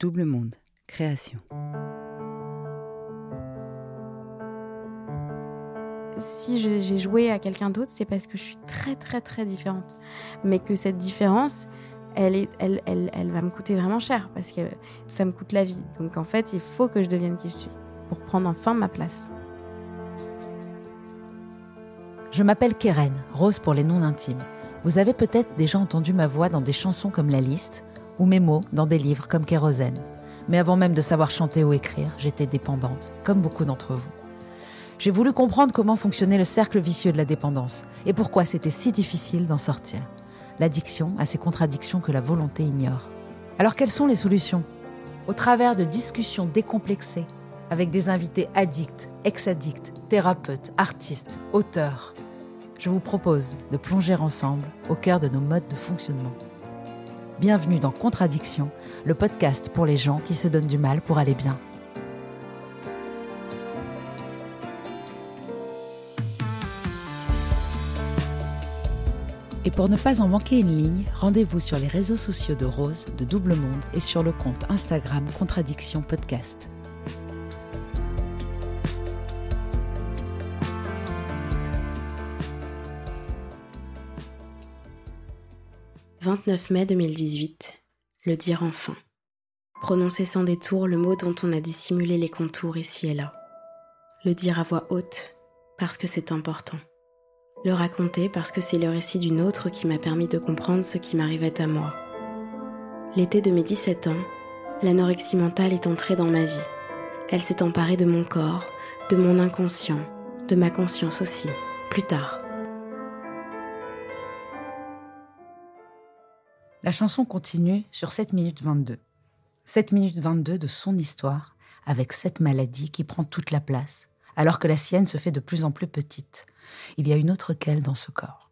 Double Monde, création. Si j'ai joué à quelqu'un d'autre, c'est parce que je suis très très très différente. Mais que cette différence, elle, est, elle, elle, elle va me coûter vraiment cher parce que ça me coûte la vie. Donc en fait, il faut que je devienne qui je suis pour prendre enfin ma place. Je m'appelle Keren, Rose pour les noms intimes. Vous avez peut-être déjà entendu ma voix dans des chansons comme La Liste ou mes mots dans des livres comme Kérosène. Mais avant même de savoir chanter ou écrire, j'étais dépendante, comme beaucoup d'entre vous. J'ai voulu comprendre comment fonctionnait le cercle vicieux de la dépendance et pourquoi c'était si difficile d'en sortir. L'addiction a ces contradictions que la volonté ignore. Alors quelles sont les solutions? Au travers de discussions décomplexées avec des invités addicts, ex-addicts, thérapeutes, artistes, auteurs, je vous propose de plonger ensemble au cœur de nos modes de fonctionnement. Bienvenue dans Contradiction, le podcast pour les gens qui se donnent du mal pour aller bien. Et pour ne pas en manquer une ligne, rendez-vous sur les réseaux sociaux de Rose, de Double Monde et sur le compte Instagram Contradiction Podcast. 29 mai 2018. Le dire enfin. Prononcer sans détour le mot dont on a dissimulé les contours ici et là. Le dire à voix haute, parce que c'est important. Le raconter parce que c'est le récit d'une autre qui m'a permis de comprendre ce qui m'arrivait à moi. L'été de mes 17 ans, l'anorexie mentale est entrée dans ma vie. Elle s'est emparée de mon corps, de mon inconscient, de ma conscience aussi, plus tard. La chanson continue sur 7 minutes 22. 7 minutes 22 de son histoire, avec cette maladie qui prend toute la place, alors que la sienne se fait de plus en plus petite. Il y a une autre qu'elle dans ce corps.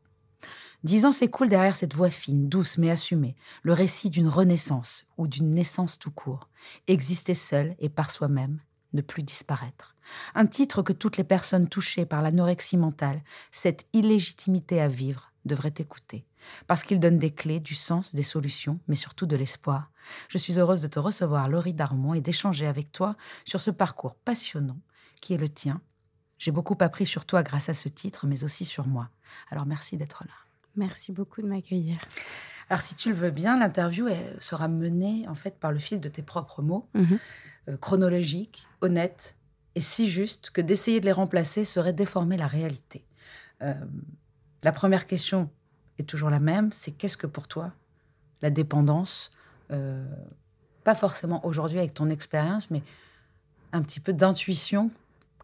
Dix ans s'écoulent derrière cette voix fine, douce mais assumée, le récit d'une renaissance ou d'une naissance tout court. Exister seul et par soi-même, ne plus disparaître. Un titre que toutes les personnes touchées par l'anorexie mentale, cette illégitimité à vivre, devraient écouter parce qu'il donne des clés, du sens, des solutions, mais surtout de l'espoir. Je suis heureuse de te recevoir, Laurie Darmon, et d'échanger avec toi sur ce parcours passionnant qui est le tien. J'ai beaucoup appris sur toi grâce à ce titre, mais aussi sur moi. Alors merci d'être là. Merci beaucoup de m'accueillir. Alors si tu le veux bien, l'interview sera menée en fait par le fil de tes propres mots, mhm. euh, chronologiques, honnêtes et si justes que d'essayer de les remplacer serait déformer la réalité. Euh, la première question est toujours la même, c'est qu'est-ce que pour toi la dépendance, euh, pas forcément aujourd'hui avec ton expérience, mais un petit peu d'intuition,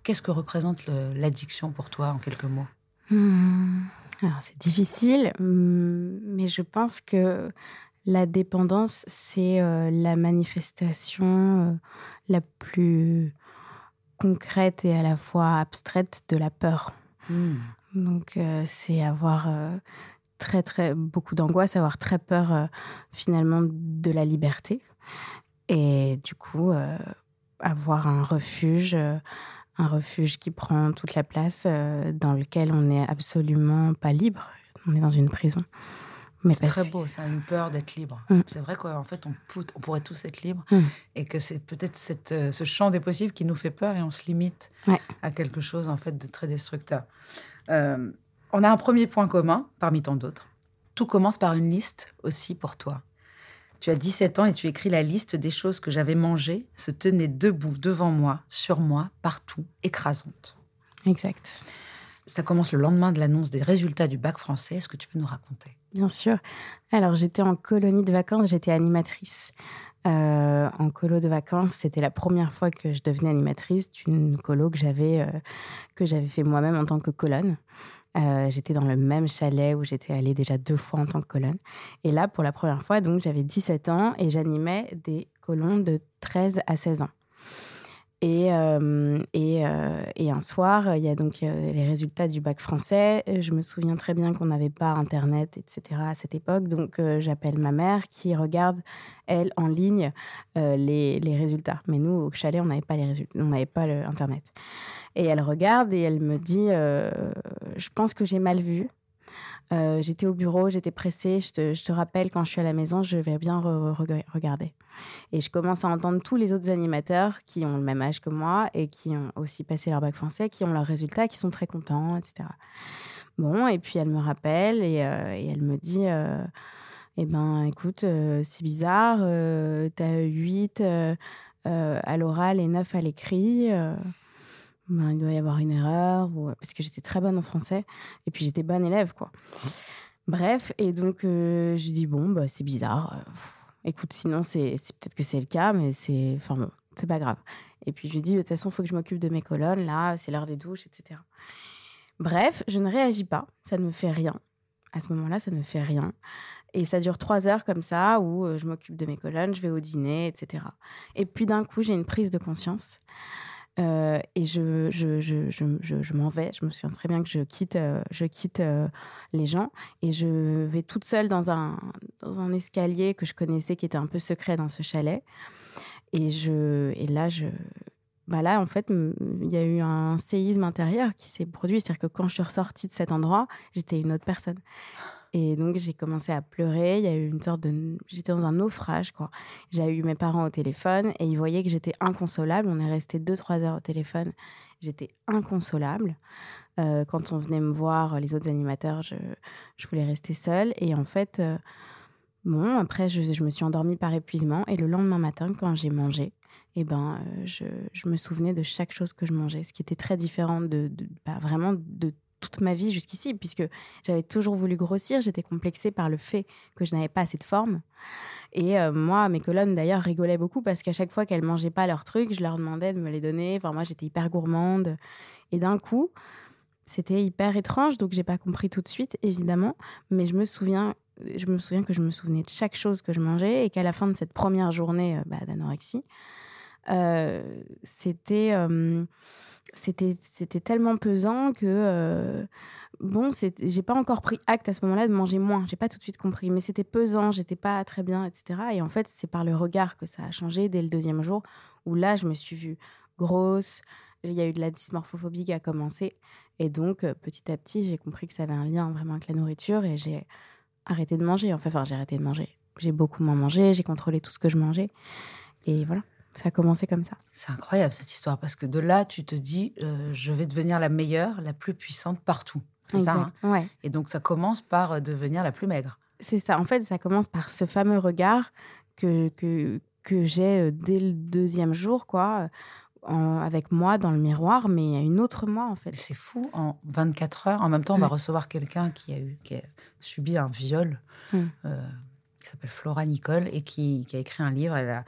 qu'est-ce que représente l'addiction pour toi en quelques mots? Hmm. Alors, c'est difficile, hum, mais je pense que la dépendance, c'est euh, la manifestation euh, la plus concrète et à la fois abstraite de la peur. Hmm. Donc, euh, c'est avoir euh, très, très beaucoup d'angoisse, avoir très peur euh, finalement de la liberté. Et du coup, avoir un refuge, un refuge qui prend toute la place, dans lequel on n'est absolument pas libre. On est dans une prison. C'est très beau, ça, une peur d'être libre. Mm. C'est vrai qu'en fait, on, peut- on pourrait tous être libres Mm. et que c'est peut-être cette, ce champ des possibles qui nous fait peur et on se limite Ouais. à quelque chose en fait de très destructeur. Euh, on a un premier point commun parmi tant d'autres. Tout commence par une liste aussi pour toi. Tu as 17 ans et tu écris la liste des choses que j'avais mangées se tenaient debout devant moi, sur moi, partout, écrasantes. Exact. Ça commence le lendemain de l'annonce des résultats du bac français. Est-ce que tu peux nous raconter? Bien sûr. Alors, j'étais en colonie de vacances, j'étais animatrice. Euh, en colo de vacances, c'était la première fois que je devenais animatrice d'une colo que j'avais euh, fait moi-même en tant que colonne. Euh, j'étais dans le même chalet où j'étais allée déjà deux fois en tant que colonne. Et là, pour la première fois, donc j'avais 17 ans et j'animais des colons de 13 à 16 ans. Et, euh, et, euh, et un soir, il y a donc euh, les résultats du bac français. Je me souviens très bien qu'on n'avait pas Internet, etc. à cette époque. Donc, j'appelle ma mère qui regarde, elle, en ligne, les, les résultats. Mais nous, au chalet, on n'avait pas les résultats, on n'avait pas Internet. Et elle regarde et elle me dit Je pense que j'ai mal vu. Euh, j'étais au bureau, j'étais pressée. Je te, je te rappelle, quand je suis à la maison, je vais bien re- re- regarder. Et je commence à entendre tous les autres animateurs qui ont le même âge que moi et qui ont aussi passé leur bac français, qui ont leurs résultats, qui sont très contents, etc. Bon, et puis elle me rappelle et, euh, elle me dit euh, Eh ben, écoute, c'est bizarre, t'as 8 euh, euh, à l'oral et 9 à l'écrit. Euh, ben, il doit y avoir une erreur, ou... parce que j'étais très bonne en français et puis j'étais bonne élève, quoi. Bref, et donc euh, je dis Bon, bah, c'est bizarre. euh, pff, Écoute, sinon, c'est peut-être que c'est le cas, mais c'est. Enfin bon, c'est pas grave. Et puis je lui dis, de toute façon, il faut que je m'occupe de mes colonnes, là, c'est l'heure des douches, etc. Bref, je ne réagis pas, ça ne me fait rien. À ce moment-là, ça ne me fait rien. Et ça dure trois heures comme ça, où euh, je m'occupe de mes colonnes, je vais au dîner, etc. Et puis d'un coup, j'ai une prise de conscience. Euh, et je, je, je, je, m'en vais. Je me souviens très bien que je quitte, euh, je quitte euh, les gens et je vais toute seule dans un, dans un escalier que je connaissais qui était un peu secret dans ce chalet. Et, je, et là, je, bah là, en fait, il y a eu un séisme intérieur qui s'est produit. C'est-à-dire que quand je suis ressortie de cet endroit, j'étais une autre personne. Et donc, j'ai commencé à pleurer. Il y a eu une sorte de. J'étais dans un naufrage, quoi. J'ai eu mes parents au téléphone et ils voyaient que j'étais inconsolable. On est resté 2-3 heures au téléphone. J'étais inconsolable. Euh, quand on venait me voir, les autres animateurs, je, je voulais rester seule. Et en fait, euh, bon, après, je, je me suis endormie par épuisement. Et le lendemain matin, quand j'ai mangé, eh ben, euh, je, je me souvenais de chaque chose que je mangeais, ce qui était très différent de, de- bah, vraiment de toute ma vie jusqu'ici, puisque j'avais toujours voulu grossir, j'étais complexée par le fait que je n'avais pas assez de forme. Et euh, moi, mes colonnes d'ailleurs rigolaient beaucoup parce qu'à chaque fois qu'elles mangeaient pas leurs trucs, je leur demandais de me les donner. Enfin, moi, j'étais hyper gourmande. Et d'un coup, c'était hyper étrange, donc j'ai pas compris tout de suite, évidemment. Mais je me souviens, je me souviens que je me souvenais de chaque chose que je mangeais et qu'à la fin de cette première journée euh, bah, d'anorexie, c'était euh, c'était c'était tellement pesant que euh, bon j'ai pas encore pris acte à ce moment-là de manger moins. J'ai pas tout de suite compris mais c'était pesant j'étais pas très bien etc et en fait c'est par le regard que ça a changé dès le deuxième jour où là je me suis vue grosse. Il y a eu de la dysmorphophobie qui a commencé. Et donc euh, petit à petit j'ai compris que ça avait un lien vraiment avec la nourriture et j'ai arrêté de manger. Enfin j'ai arrêté de manger. J'ai beaucoup moins mangé j'ai contrôlé tout ce que je mangeais. Et voilà ça a commencé comme ça C'est incroyable cette histoire parce que de là, tu te dis, euh, je vais devenir la meilleure, la plus puissante partout. C'est ça. hein ouais Et donc ça commence par euh, devenir la plus maigre. C'est ça. En fait, ça commence par ce fameux regard que, que, que j'ai euh, dès le deuxième jour, quoi, en- avec moi dans le miroir, mais a une autre moi, en fait. C'est fou, en 24 heures. En même temps, on va recevoir quelqu'un qui a, eu, qui a subi un viol, euh, qui s'appelle Flora Nicole, et qui, qui a écrit un livre. Elle a,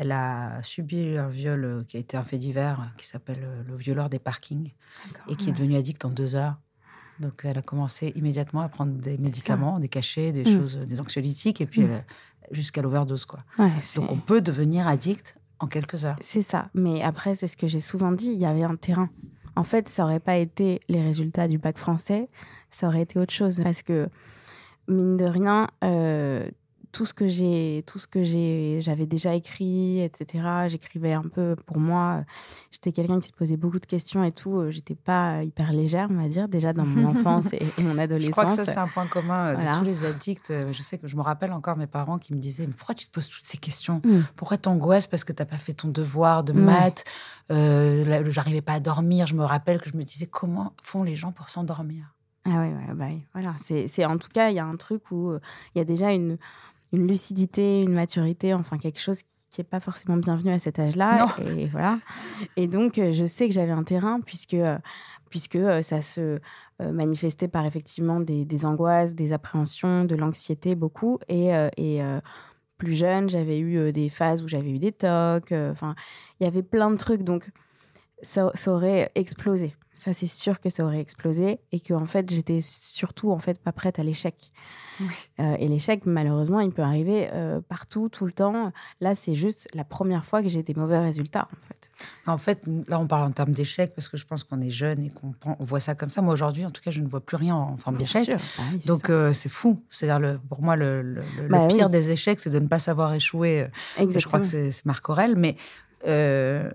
elle a subi un viol euh, qui a été un fait divers, euh, qui s'appelle euh, Le violeur des parkings, et qui est devenu addict en deux heures. Donc, elle a commencé immédiatement à prendre des médicaments, des cachets, des Mm. choses, des anxiolytiques, et puis Mm. elle a- jusqu'à l'overdose, quoi. Ouais, c'est- Donc, on peut devenir addict en quelques heures. C'est ça. Mais après, c'est ce que j'ai souvent dit, il y avait un terrain. En fait, ça aurait pas été les résultats du bac français, ça aurait été autre chose. Parce que, mine de rien, euh, tout ce que j'ai, tout ce que j'ai, j'avais déjà écrit, etc. J'écrivais un peu pour moi. J'étais quelqu'un qui se posait beaucoup de questions et tout. Euh, J'étais pas hyper légère, on va dire, déjà dans mon enfance et, et mon adolescence. Je crois que ça, c'est un point commun euh, Voilà. de tous les addicts. Euh, Je sais que je me rappelle encore mes parents qui me disaient Mais pourquoi tu te poses toutes ces questions? Mm. Pourquoi t'angoisses? Parce que t'as pas fait ton devoir de Ouais. maths Euh, J'arrivais pas à dormir. Je me rappelle que je me disais Comment font les gens pour s'endormir? Ah ouais, ouais, bah voilà. C'est, en tout cas, il y a un truc où euh, il y a déjà une, une lucidité, une maturité, enfin quelque chose qui n'est pas forcément bienvenu à cet âge-là. Et voilà. Et donc, euh, je sais que j'avais un terrain puisque, euh, puisque euh, ça se manifestait par effectivement des, des angoisses, des appréhensions, de l'anxiété beaucoup. Et, et plus jeune, j'avais eu des phases où j'avais eu des tocs. Enfin, il y avait plein de trucs. Donc, ça, ça aurait explosé. Ça, c'est sûr que ça aurait explosé et que en fait, j'étais surtout en fait pas prête à l'échec. Euh, et l'échec, malheureusement, il peut arriver euh, partout, tout le temps. Là, c'est juste la première fois que j'ai des mauvais résultats, en fait. En fait, là, on parle en termes d'échec parce que je pense qu'on est jeune et qu'on on voit ça comme ça. Moi, aujourd'hui, en tout cas, je ne vois plus rien en forme d'échec. Bah oui, Donc, euh, c'est fou. C'est-à-dire, pour moi, le, le- le Bah pire oui. des échecs, c'est de ne pas savoir échouer. Euh, Je crois Exactement. que c'est c'est Marc Aurel, mais euh,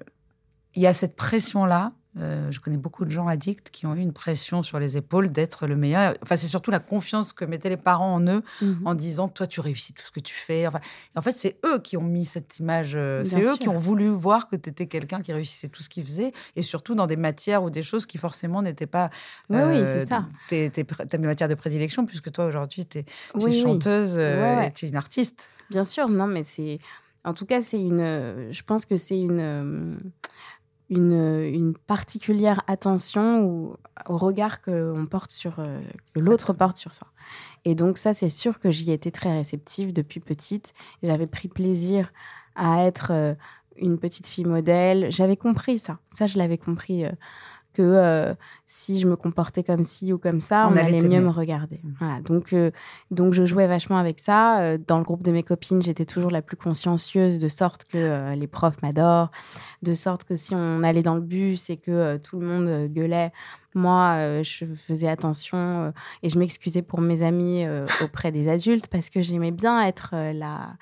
il y a cette pression-là. Euh, je connais beaucoup de gens addicts qui ont eu une pression sur les épaules d'être le meilleur. Enfin, c'est surtout la confiance que mettaient les parents en eux Mhm. en disant toi tu réussis tout ce que tu fais. Enfin, en fait, c'est eux qui ont mis cette image. euh, c'est eux qui ont voulu voir que tu étais quelqu'un qui réussissait tout ce qu'il faisait et surtout dans des matières ou des choses qui forcément n'étaient pas. Oui, oui, c'est ça. Tes, matières de prédilection puisque toi aujourd'hui tu es, Oui, oui. chanteuse euh, Ouais, ouais. et tu es une artiste. Bien sûr, non, mais c'est. En tout cas, c'est une. euh, Je pense que c'est une. Une, une particulière attention au, au regard qu'on porte sur euh, que l'autre porte sur soi. Et donc ça, c'est sûr que j'y étais très réceptive depuis petite. J'avais pris plaisir à être euh, une petite fille modèle. J'avais compris ça. Ça, je l'avais compris euh, que euh, si je me comportais comme ci ou comme ça, On on, allait allait mieux me regarder. Mm. Voilà. Donc, euh, donc je jouais vachement avec ça. Euh, Dans le groupe de mes copines, j'étais toujours la plus consciencieuse, de sorte que euh, les profs m'adorent, de sorte que si on allait dans le bus et que tout le monde gueulait, moi, euh, je faisais attention euh, et je m'excusais pour mes amis euh, auprès des adultes parce que j'aimais bien être là.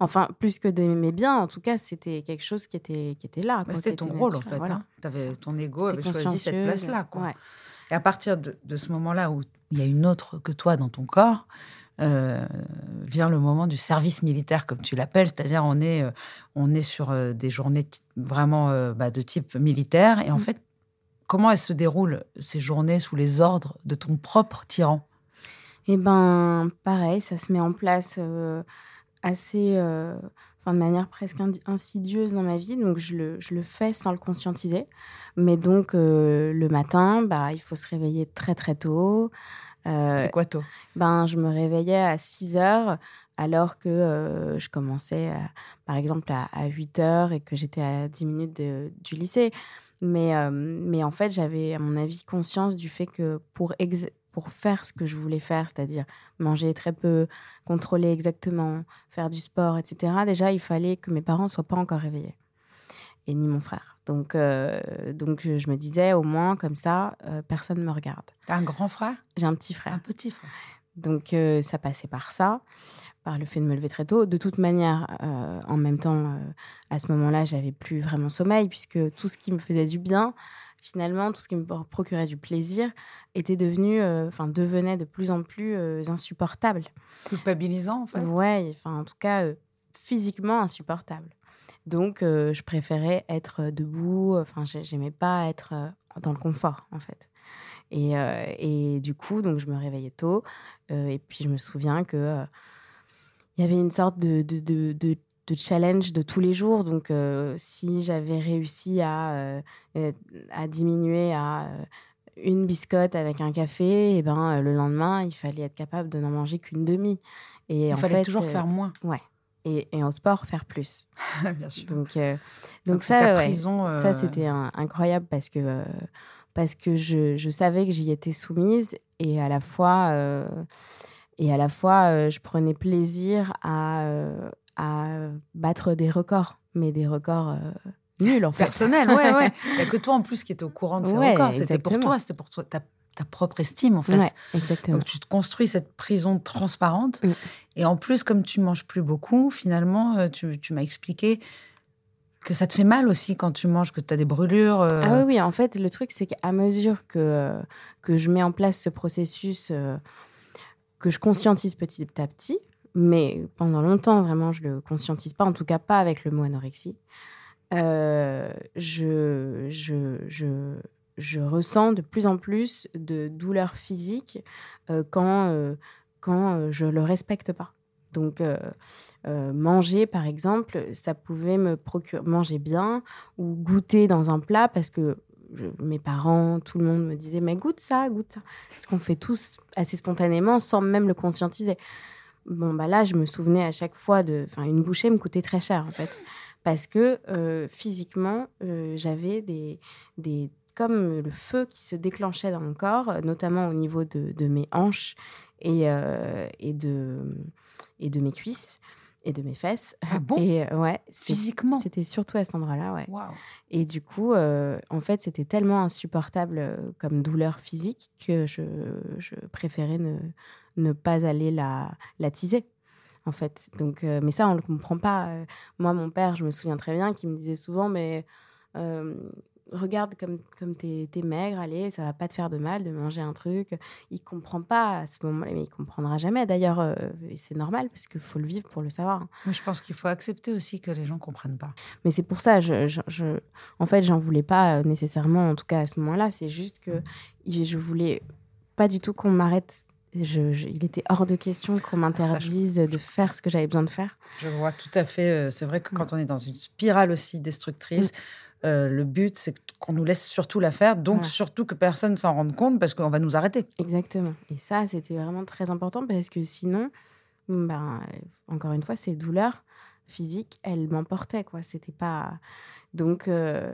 Enfin, plus que d'aimer bien, en tout cas, c'était quelque chose qui était, qui était là. Quoi, C'était ton rôle en fait. Voilà. hein. T'avais- ton ego avait choisi cette place-là. Ouais. Et à partir de, de ce moment-là où il y a une autre que toi dans ton corps, euh, vient le moment du service militaire, comme tu l'appelles, c'est-à-dire on est, euh, on est sur euh, des journées vraiment bah, de type militaire. Et en Mm. fait, comment elles se déroulent ces journées sous les ordres de ton propre tyran? Eh ben, pareil, ça se met en place euh, assez, euh, enfin, de manière presque insidieuse dans ma vie. Donc, je le, je le fais sans le conscientiser. Mais donc, euh, le matin, bah, il faut se réveiller très, très tôt. C'est quoi tôt? ben, je me réveillais à 6 heures alors que euh, je commençais, à- par exemple, à, à 8 heures et que j'étais à 10 minutes de- du lycée. Mais, euh, mais en fait, j'avais, à mon avis, conscience du fait que pour, ex- pour faire ce que je voulais faire, c'est-à-dire manger très peu, contrôler exactement, faire du sport, etc., déjà, il fallait que mes parents ne soient pas encore réveillés. Et ni mon frère. Donc, euh, donc je je me disais, au moins, comme ça, euh, personne ne me regarde. T'as un grand frère? J'ai un petit frère. Un petit frère Donc ça passait par ça, par le fait de me lever très tôt. De toute manière, euh, en même temps, euh, à ce moment-là, j'avais plus vraiment sommeil puisque tout ce qui me faisait du bien, finalement, tout ce qui me pro- procurait du plaisir, était devenu, euh, enfin devenait de plus en plus insupportable. Culpabilisant en fait Ouais, enfin en tout cas physiquement insupportable. Donc je préférais être debout. Enfin j'ai- j'aimais pas être dans le confort en fait. Et, et du coup donc je me réveillais tôt et puis je me souviens que il y avait une sorte de, de, de, challenge de tous les jours. Donc euh, si j'avais réussi à, euh, à diminuer à euh, une biscotte avec un café, et ben euh, le lendemain il fallait être capable de n'en manger qu'une demi. Et Il en fallait fait, toujours faire moins, et, et en sport faire plus. bien sûr. Donc, Donc, ça, ouais, prison, ça c'était incroyable parce que parce que je, je savais que j'y étais soumise et à la fois, euh, et à la fois euh, je prenais plaisir à, euh, à battre des records, mais des records euh, nuls en fait. Personnel, ouais, ouais. Il n'y a que toi en plus qui étais au courant de ces Ouais, records. C'était pour toi, c'était pour toi, ta, ta propre estime en fait. Ouais, exactement. Donc tu te construis cette prison transparente. Mm. Et en plus, comme tu manges plus beaucoup, finalement, tu, tu m'as expliqué que ça te fait mal aussi quand tu manges, que tu as des brûlures. euh, Ah oui, oui, en fait, le truc, c'est qu'à mesure que, que je mets en place ce processus, euh, que je conscientise petit à petit, mais pendant longtemps, vraiment, je le conscientise pas, en tout cas pas avec le mot anorexie, euh, je, je, je, je ressens de plus en plus de douleurs physiques euh, quand, euh, quand je le respecte pas. Donc, manger, par exemple, ça pouvait me procurer, manger bien ou goûter dans un plat parce que mes parents, tout le monde me disait mais goûte ça, goûte ça. Ce qu'on fait tous assez spontanément sans même le conscientiser. Bon, bah là, je me souvenais à chaque fois de. Enfin, une bouchée me coûtait très cher, en fait. Parce que euh, physiquement, euh, j'avais des, des. comme le feu qui se déclenchait dans mon corps, notamment au niveau de, de mes hanches et, euh, et, de, et de mes cuisses et de mes fesses. Ah bon? Et euh, ouais, Physiquement? C'était surtout à cet endroit-là, ouais. Et du coup, euh, en fait, c'était tellement insupportable euh, comme douleur physique que je, je préférais ne, ne pas aller la, la teaser, en fait. Donc, euh, mais ça, on ne le comprend pas. Moi, mon père, je me souviens très bien, qui me disait souvent, mais euh, regarde comme, comme t'es es maigre, allez, ça va pas te faire de mal de manger un truc. Il comprend pas à ce moment-là, mais il comprendra jamais. D'ailleurs, euh, c'est normal, parce qu'il faut le vivre pour le savoir. hein. Moi, je pense qu'il faut accepter aussi que les gens comprennent pas. Mais c'est pour ça, je, je, je- en fait, j'en voulais pas euh, nécessairement, en tout cas à ce moment-là. C'est juste que il- je voulais pas du tout qu'on m'arrête. Je- je- il était hors de question qu'on m'interdise de faire ce que j'avais besoin de faire. Je vois tout à fait. euh, C'est vrai que quand on est dans une spirale aussi destructrice, euh, le but, c'est qu'on nous laisse surtout la faire, donc Voilà. surtout que personne s'en rende compte parce qu'on va nous arrêter. Exactement. Et ça, c'était vraiment très important parce que sinon, ben, euh, encore une fois, ces douleurs physiques, elles m'emportaient, quoi. C'était pas. Donc, euh,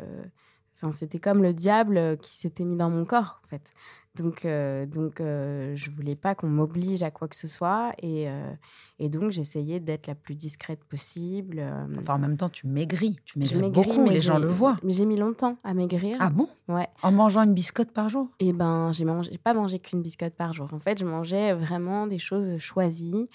enfin, c'était comme le diable qui s'était mis dans mon corps, en fait. Donc, euh, donc euh, je voulais pas qu'on m'oblige à quoi que ce soit. Et, euh, et donc, j'essayais d'être la plus discrète possible. euh, Enfin, en même temps, tu maigris. Tu maigris maigris, beaucoup, mais les gens le voient. mais J'ai mis longtemps à maigrir. Ah bon? Ouais. En mangeant une biscotte par jour? Et ben, j'ai mangé, pas mangé qu'une biscotte par jour. En fait, je mangeais vraiment des choses choisies.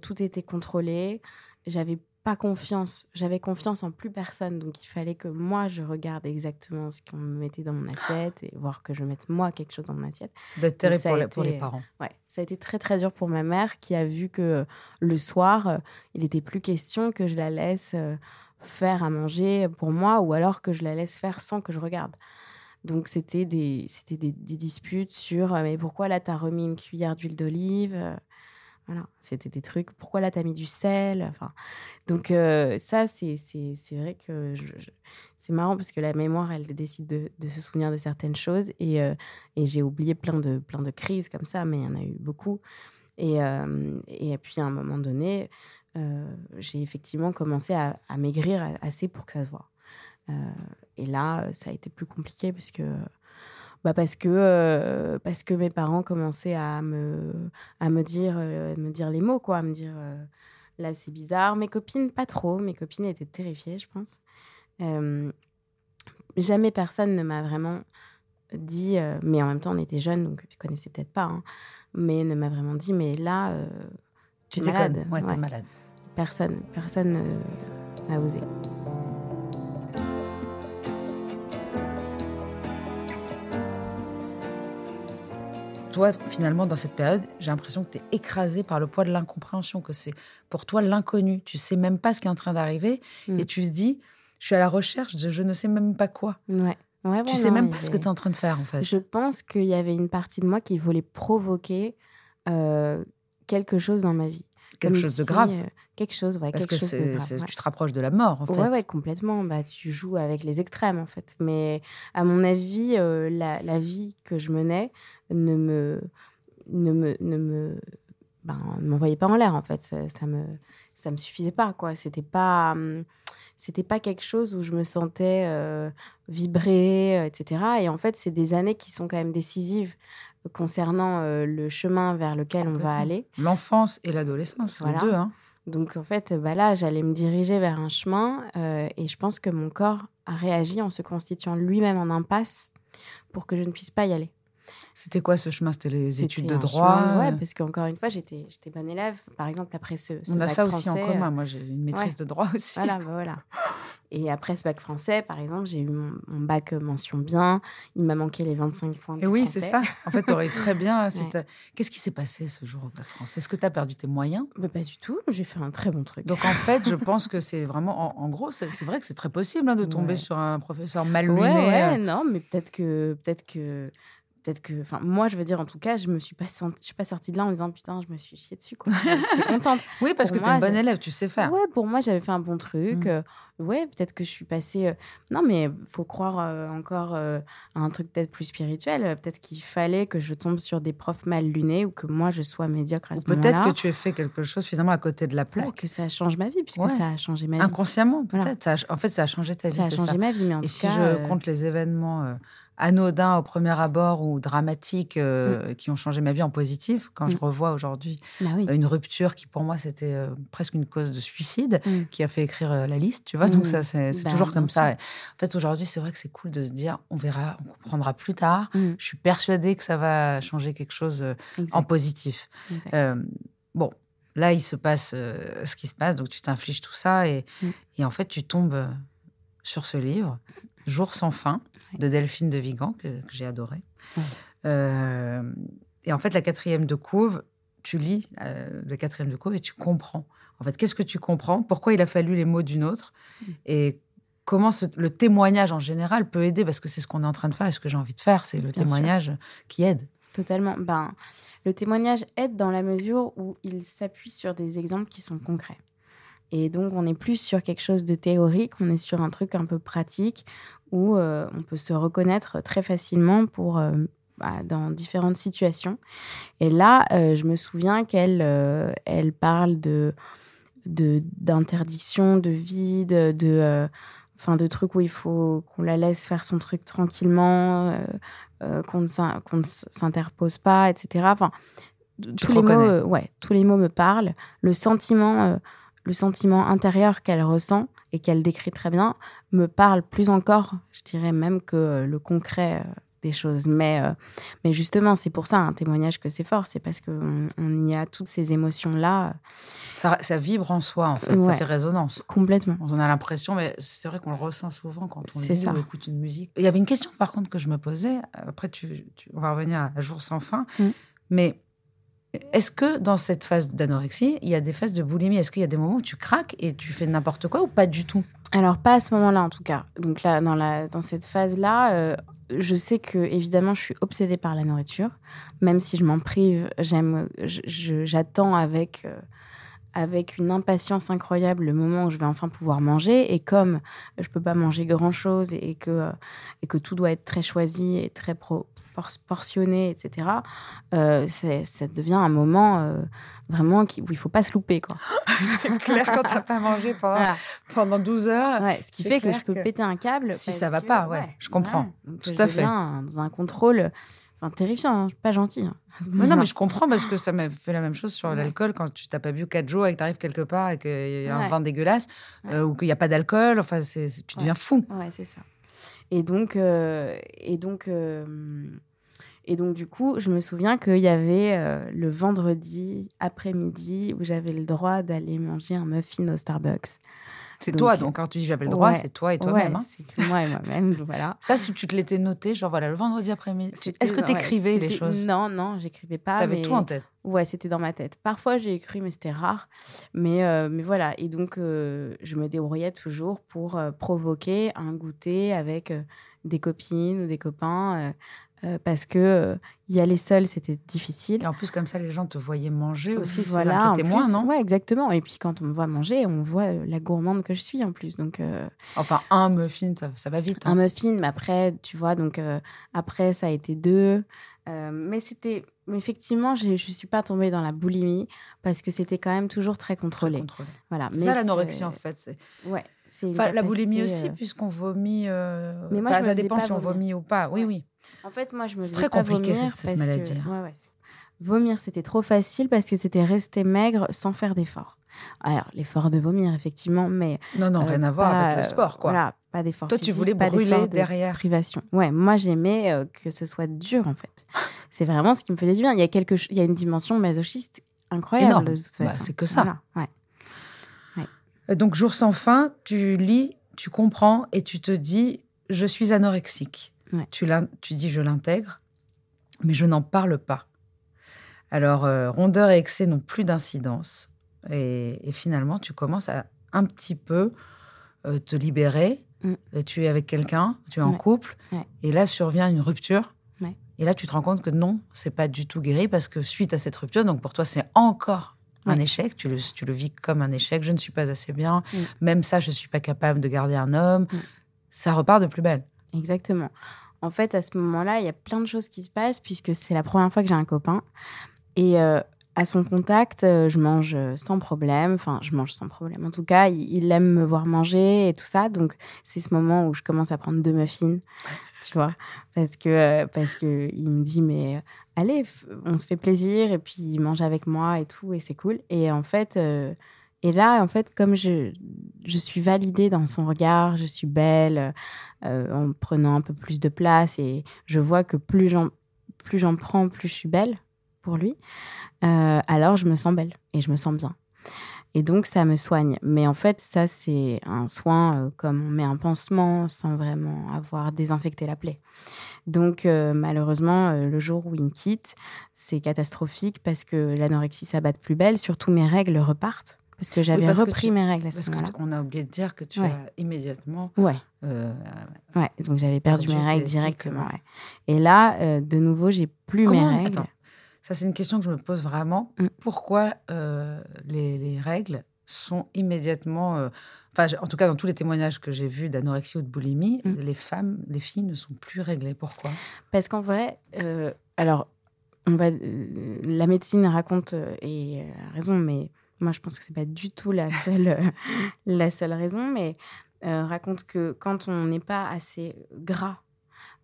Tout était contrôlé. J'avais pas confiance. J'avais confiance en plus personne. Donc, il fallait que moi, je regarde exactement ce qu'on me mettait dans mon assiette et voir que je mette moi quelque chose dans mon assiette. Ça doit être terrible pour, les- pour les parents. Ouais, ça a été très très dur pour ma mère qui a vu que euh, le soir, euh, il n'était plus question que je la laisse euh, faire à manger pour moi ou alors que je la laisse faire sans que je regarde. Donc c'était des, c'était des, des disputes sur euh, mais pourquoi là t'as remis une cuillère d'huile d'olive euh, voilà, c'était des trucs. Pourquoi là, t'as mis du sel enfin, Donc, euh, ça, c'est vrai que c'est marrant parce que la mémoire, elle décide de, se souvenir de certaines choses. Et, euh, et j'ai oublié plein de, plein de crises comme ça, mais il y en a eu beaucoup. Et, euh, et puis, à un moment donné, j'ai effectivement commencé à, à maigrir assez pour que ça se voit. Et là, ça a été plus compliqué parce que bah parce que euh, parce que mes parents commençaient à me à me dire euh, me dire les mots quoi à me dire euh, là c'est bizarre mes copines pas trop mes copines étaient terrifiées je pense jamais personne ne m'a vraiment dit mais en même temps on était jeunes donc je connaissais peut-être pas hein, mais ne m'a vraiment dit mais là Tu t'es malade. Ouais, Ouais. malade. personne personne n'a osé Toi, finalement, dans cette période, j'ai l'impression que tu es écrasé par le poids de l'incompréhension, que c'est pour toi l'inconnu. Tu sais même pas ce qui est en train d'arriver Mm. et tu te dis, je suis à la recherche de je ne sais même pas quoi. ouais Ouais, tu ouais, sais non, même pas ce que tu es en train de faire, en fait. Je pense qu'il y avait une partie de moi qui voulait provoquer euh, quelque chose dans ma vie. Quelque chose de grave. euh, quelque chose, ouais, Parce quelque que chose de c'est- grave. c'est- ouais. tu te rapproches de la mort, en fait. Ouais, ouais, complètement. Bah, tu joues avec les extrêmes, en fait. Mais à mon avis, euh, la, la vie que je menais ne me, ne me, ne me, ben, ne m'envoyait pas en l'air, en fait. Ça, ça me, ça me suffisait pas, quoi. C'était pas, hum, c'était pas quelque chose où je me sentais euh, vibrer, euh, etc. Et en fait, c'est des années qui sont quand même décisives concernant euh, le chemin vers lequel on va aller. L'enfance et l'adolescence, Voilà. les deux. Hein. Donc en fait, bah là, j'allais me diriger vers un chemin euh, et je pense que mon corps a réagi en se constituant lui-même en impasse pour que je ne puisse pas y aller. C'était quoi ce chemin? C'était les études de droit? chemin- ouais, euh, parce qu'encore une fois, j'étais bonne élève. Par exemple, après ce, ce On a ça aussi en commun. euh, Moi, j'ai une maîtrise ouais. de droit aussi. Voilà, bah voilà. Et après ce bac français, par exemple, j'ai eu mon, mon bac euh, mention bien. Il m'a manqué les 25 points. Et oui, c'est ça. En fait, tu aurais très bien. c'est Ouais. Qu'est-ce qui s'est passé ce jour au bac français? Est-ce que tu as perdu tes moyens? Mais pas du tout. J'ai fait un très bon truc. Donc, en fait, je pense que c'est vraiment. En, en gros, c'est vrai que c'est très possible hein, de tomber Ouais. sur un professeur mal luné. ouais, euh. non, mais peut-être que, peut-être que, peut-être que, enfin, moi, je veux dire, en tout cas, je me suis pas, senti- je suis pas sortie de là en disant putain, je me suis chiée dessus, quoi. J'étais contente. Oui, parce Pour que tu es une bonne élève, tu sais faire. Ouais, pour moi, j'avais fait un bon truc. Mm. euh, ouais, peut-être que je suis passée. euh, Non, mais faut croire euh, encore à un truc peut-être plus spirituel. Peut-être qu'il fallait que je tombe sur des profs mal lunés ou que moi, je sois médiocre à Ou ce peut-être moment-là. que tu aies fait quelque chose finalement à côté de la plaque. que ça change ma vie, puisque Ouais. ça a changé ma vie. Inconsciemment, peut-être. En fait, ça a changé ta vie. Ça a changé ça. ma vie, mais en Et tout si cas. je compte les événements anodins au premier abord ou dramatiques euh, qui ont changé ma vie en positif, quand je Mm. revois aujourd'hui Bah oui. une rupture qui pour moi c'était euh, presque une cause de suicide Mm. qui a fait écrire euh, la liste, tu vois. Donc Mm. ça c'est Bah, toujours comme ça. En fait aujourd'hui c'est vrai que c'est cool de se dire on verra, on comprendra plus tard. Mm. Je suis persuadée que ça va changer quelque chose euh, en positif. Euh, bon, là, il se passe euh, ce qui se passe, donc tu t'infliges tout ça et, Mm. et en fait, tu tombes euh, sur ce livre, Jour sans fin. De Delphine de Vigan, que, que j'ai adoré. Euh, et en fait, la quatrième de couve, tu lis euh, le quatrième de couve et tu comprends. En fait, qu'est-ce que tu comprends? Pourquoi il a fallu les mots d'une autre? Mm. Et comment ce- le témoignage en général peut aider? Parce que c'est ce qu'on est en train de faire et ce que j'ai envie de faire, c'est le Bien sûr. témoignage qui aide. Totalement. Ben, le témoignage aide dans la mesure où il s'appuie sur des exemples qui sont concrets. Et donc, on n'est plus sur quelque chose de théorique, on est sur un truc un peu pratique où euh, on peut se reconnaître très facilement pour, euh, bah, dans différentes situations. Et là, euh, je me souviens qu'elle euh, elle parle de d'interdiction, de, vide, de, euh, enfin, de trucs où il faut qu'on la laisse faire son truc tranquillement, qu'on ne ne s'interpose pas, etc. Enfin, tous les mots, ouais, tous les mots me parlent. Le sentiment, le sentiment intérieur qu'elle ressent et qu'elle décrit très bien me parle plus encore, je dirais même que euh, le concret euh, des choses. Mais, euh, mais justement, c'est pour ça un témoignage que c'est fort, c'est parce qu'on on y a toutes ces émotions-là Ça, ça vibre en soi, en fait, ça fait résonance. complètement. On a l'impression, mais c'est vrai qu'on le ressent souvent quand on C'est lit ça. ou écoute une musique. Il y avait une question, par contre, que je me posais. Après, tu, tu- on va revenir à Jour sans fin. Mm. Mais est-ce que dans cette phase d'anorexie, il y a des phases de boulimie? Est-ce qu'il y a des moments où tu craques et tu fais n'importe quoi ou pas du tout? Alors, pas à ce moment-là, en tout cas. Donc là, dans, la, dans cette phase-là, euh, je sais que, évidemment, je suis obsédée par la nourriture. Même si je m'en prive, j'aime, j'attends avec, euh, avec une impatience incroyable le moment où je vais enfin pouvoir manger. Et comme je peux pas manger grand-chose et que, et que tout doit être très choisi et très pro- portionné, etc., euh, ça devient un moment euh, vraiment qui, où il faut pas se louper. C'est clair quand t'as pas mangé pendant, Voilà. pendant 12 heures. Ouais, ce qui fait que je peux que- péter un câble. Si ça va que- pas, ouais, je comprends. Tout je à fait. dans un contrôle enfin, terrifiant, hein, pas gentil. hein. Mais non, mais je comprends parce que ça m'a fait la même chose sur Ouais. l'alcool quand tu t'as pas bu 4 jours et que tu arrives quelque part et qu'il y a un Ouais. vin dégueulasse Ouais. euh, ou qu'il n'y a pas d'alcool. Enfin, tu deviens fou. Ouais, c'est ça. Et donc, euh, et donc, euh, et donc, du coup, je me souviens qu'il y avait euh, le vendredi après-midi où j'avais le droit d'aller manger un muffin au Starbucks. C'est toi, donc quand tu dis j'avais le droit, ouais. c'est toi et toi-même. Ouais, hein. c'est moi et moi-même, voilà. Ça, si tu te l'étais noté, genre voilà, le vendredi après-midi. Est-ce que tu ouais, écrivais les choses? Non, non, j'écrivais pas. T'avais mais... tout en tête? Ouais, c'était dans ma tête. Parfois, j'ai écrit, mais c'était rare. Mais, euh, mais voilà. Et donc, euh, je me débrouillais toujours pour euh, provoquer un goûter avec des copines ou des copains. parce que y aller seul, c'était difficile. Et en plus, comme ça, les gens te voyaient manger aussi. voilà, en inquiétait moins, plus, non? Ouais, exactement. Et puis, quand on me voit manger, on voit la gourmande que je suis en plus. Donc, Enfin, un muffin, ça, ça va vite. hein. un muffin, mais après, tu vois, donc après, ça a été deux. Euh, mais c'était, effectivement, je ne suis pas tombée dans la boulimie parce que c'était quand même toujours très contrôlé. Contrôlé. Voilà. C'est ça l'anorexie en fait. c'est- Ouais. c'est Enfin, la boulimie aussi, euh, puisqu'on vomit. euh, Mais moi, enfin, je me ça dépend pas si on vomit ou pas. Oui, Ouais. oui. En fait, moi, je me C'est très pas compliqué, vomir cette- parce maladie, ouais, ouais, c'est- vomir, c'était trop facile parce que c'était rester maigre sans faire d'effort. Alors, l'effort de vomir, effectivement, mais Non, non, euh, rien à voir avec le sport, quoi. Voilà, pas d'effort. Toi, tu voulais pas brûler de derrière. Privation. Ouais, moi, j'aimais euh, que ce soit dur, en fait. C'est vraiment ce qui me faisait du bien. Il y a quelque, il y a une dimension masochiste incroyable. Énorme. de toute Bah, c'est que ça. Voilà, ouais. Euh, Donc, jour sans fin, tu lis, tu comprends et tu te dis je suis anorexique. Ouais. Tu, tu dis je l'intègre, mais je n'en parle pas. Alors, euh, rondeur et excès n'ont plus d'incidence. Et, et finalement, tu commences à un petit peu euh, te libérer. Mm. Tu es avec quelqu'un, tu es en Ouais. couple, Ouais. et là survient une rupture. Ouais. Et là, tu te rends compte que non, c'est pas du tout guéri parce que suite à cette rupture, donc pour toi, c'est encore un échec. Tu le, tu le vis comme un échec. Je ne suis pas assez bien. Mm. Même ça, je ne suis pas capable de garder un homme. Mm. Ça repart de plus belle. Exactement. En fait, à ce moment-là, il y a plein de choses qui se passent puisque c'est la première fois que j'ai un copain. Et euh, à son contact, euh, je mange euh, sans problème. Enfin, je mange sans problème. En tout cas, il, aime me voir manger et tout ça. Donc, c'est ce moment où je commence à prendre deux muffins, tu vois. Parce que, euh, parce que il me dit, mais allez, on se fait plaisir. Et puis, il mange avec moi et tout. Et c'est cool. Et en fait... et là, en fait, comme je, je suis validée dans son regard, je suis belle, en prenant un peu plus de place et je vois que plus j'en plus j'en prends, plus je suis belle pour lui. euh, alors je me sens belle et je me sens bien. Et donc ça me soigne. Mais en fait, ça c'est un soin euh, comme on met un pansement sans vraiment avoir désinfecté la plaie. Donc euh, malheureusement, euh, le jour où il me quitte, c'est catastrophique parce que l'anorexie s'abat de plus belle. Surtout mes règles repartent parce que j'avais que repris tu- mes règles à ce moment-là. qu'on a oublié de dire que tu Ouais. as immédiatement. Ouais. Ouais, donc j'avais perdu Perdu mes règles directement. ouais. Et là, de nouveau, j'ai plus comment- mes règles. Attends, ça c'est une question que je me pose vraiment. Mm. Pourquoi euh, les, les règles sont immédiatement. euh, Enfin, en tout cas, dans tous les témoignages que j'ai vus d'anorexie ou de boulimie, Mm. les femmes, les filles ne sont plus réglées. Pourquoi? Parce qu'en vrai, euh, alors, on va, la médecine raconte, et elle a raison, mais moi je pense que c'est pas du tout la seule, la seule raison, mais raconte que quand on n'est pas assez gras,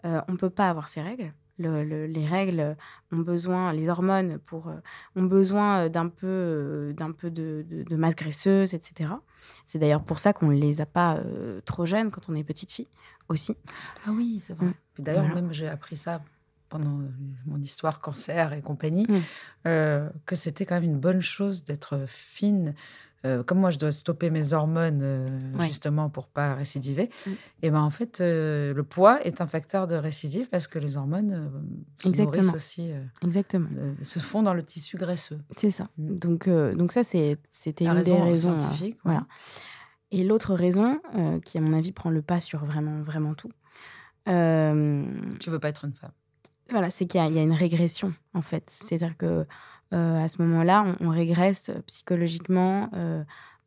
on peut pas avoir ses règles. Le- le- les règles ont besoin, les hormones pour, euh, ont besoin euh, d'un peu, euh, d'un peu de, de- de masse graisseuse, etc. C'est d'ailleurs pour ça qu'on ne les a pas euh, trop jeunes quand on est petite fille aussi. Ah oui, c'est vrai. Mm. D'ailleurs, Voilà. même j'ai appris ça pendant mon histoire cancer et compagnie, Mm. euh, que c'était quand même une bonne chose d'être fine. Euh, comme moi, je dois stopper mes hormones euh, Ouais. justement pour pas récidiver. Mm. Et ben en fait, euh, le poids est un facteur de récidive parce que les hormones se Exactement. aussi, Exactement. se font dans le tissu graisseux. C'est ça. Mm. Donc, donc ça, c'est- c'était une raison des raisons. ouais. voilà. Et l'autre raison, qui à mon avis prend le pas sur vraiment, vraiment tout, Tu veux pas être une femme. voilà, c'est qu'il y, y a une régression, en fait. C'est-à-dire que à ce moment-là, on, on régresse psychologiquement, euh,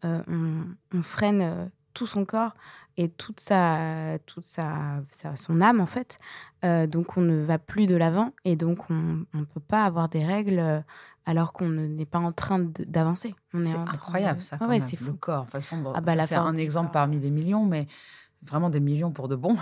euh, on, on freine euh, tout son corps et toute sa, toute sa, sa- son âme, en fait. Euh, donc, on ne va plus de l'avant et donc, on ne peut pas avoir des règles euh, alors qu'on ne- n'est pas en train d'avancer. C'est incroyable de- ça. Ah Quand ouais, même. c'est Le corps. Enfin, Ah bah, c'est un exemple parmi des millions, mais vraiment des millions pour de bons.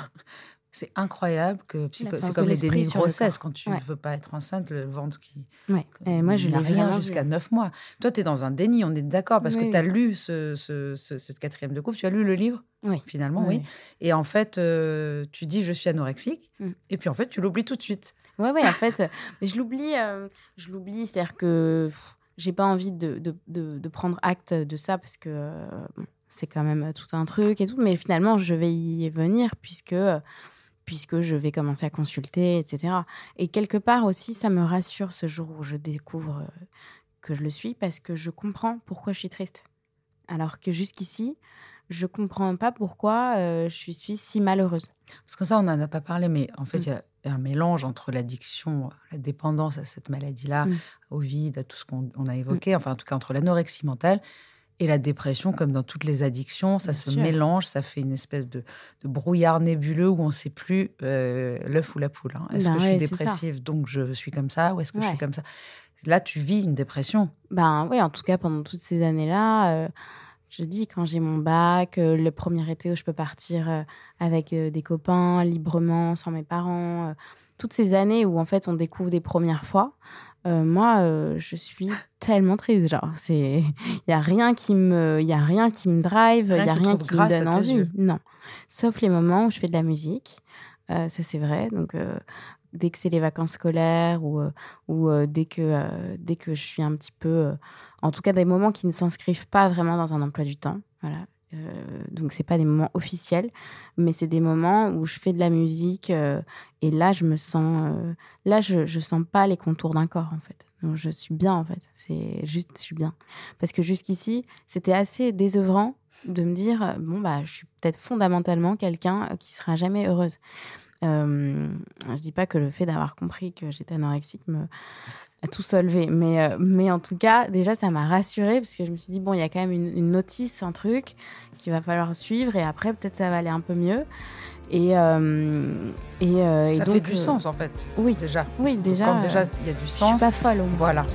C'est incroyable que c'est comme les dénis de grossesse quand tu ne Ouais. veux pas être enceinte, le ventre qui Ouais. Et moi, je n'a l'ai rien jusqu'à vu. 9 mois. Toi, tu es dans un déni, on est d'accord, parce que Oui. tu as lu ce, ce- ce- cette quatrième de couple, tu as lu le livre, Oui. finalement, oui. Et en fait, euh, tu dis je suis anorexique, Mm. et puis en fait, tu l'oublies tout de suite. Ouais, ouais, en fait, je l'oublie. euh, je l'oublie, c'est-à-dire que j'ai pas envie de, de, de- de prendre acte de ça parce que euh, c'est quand même tout un truc et tout. Mais finalement, je vais y venir puisque, puisque je vais commencer à consulter, etc. Et quelque part aussi, ça me rassure ce jour où je découvre euh, que je le suis parce que je comprends pourquoi je suis triste. Alors que jusqu'ici, je comprends pas pourquoi euh, je suis, si malheureuse. Parce que ça, on n'en a pas parlé, mais en fait, Mm. il y a un mélange entre l'addiction, la dépendance à cette maladie-là, Mm. au vide, à tout ce qu'on on a évoqué, enfin, en tout cas, entre l'anorexie mentale Et la dépression, comme dans toutes les addictions, ça Bien se sûr. mélange, ça fait une espèce de, de brouillard nébuleux où on ne sait plus euh, l'œuf ou la poule. hein. Est-ce Ben que je suis ça. dépressive, donc je suis comme ça, ou est-ce que je suis comme ça? Là, tu vis une dépression. Ben oui, en tout cas, pendant toutes ces années-là, euh, je dis, quand j'ai mon bac, euh, le premier été où je peux partir euh, avec euh, des copains librement, sans mes parents, toutes ces années où en fait on découvre des premières fois, euh, moi, euh, je suis tellement triste. Genre, c'est, il y a rien qui me, il y a rien qui me drive, il y a rien qui me donne envie. Non, sauf les moments où je fais de la musique. Euh, ça c'est vrai. Donc dès que c'est les vacances scolaires ou, ou dès, que, dès que je suis un petit peu... en tout cas, des moments qui ne s'inscrivent pas vraiment dans un emploi du temps. Voilà. Euh, donc, c'est pas des moments officiels, mais c'est des moments où je fais de la musique euh, et là, je me sens... euh, là, je, je sens pas les contours d'un corps, en fait. Donc, je suis bien, en fait. C'est juste, je suis bien. Parce que jusqu'ici, c'était assez désœuvrant de me dire, bon, bah, je suis peut-être fondamentalement quelqu'un qui sera jamais heureuse. Euh, je dis pas que le fait d'avoir compris que j'étais anorexique me tout solvé, mais, euh, mais en tout cas, déjà, ça m'a rassurée parce que je me suis dit, bon, il y a quand même une, une notice, un truc qu'il va falloir suivre et après, peut-être ça va aller un peu mieux. Et, euh, et, euh, et ça donc, fait du euh, sens, en fait. Oui, Déjà. oui, déjà. Quand déjà, il y a du je suis sens. pas folle au moins. Voilà.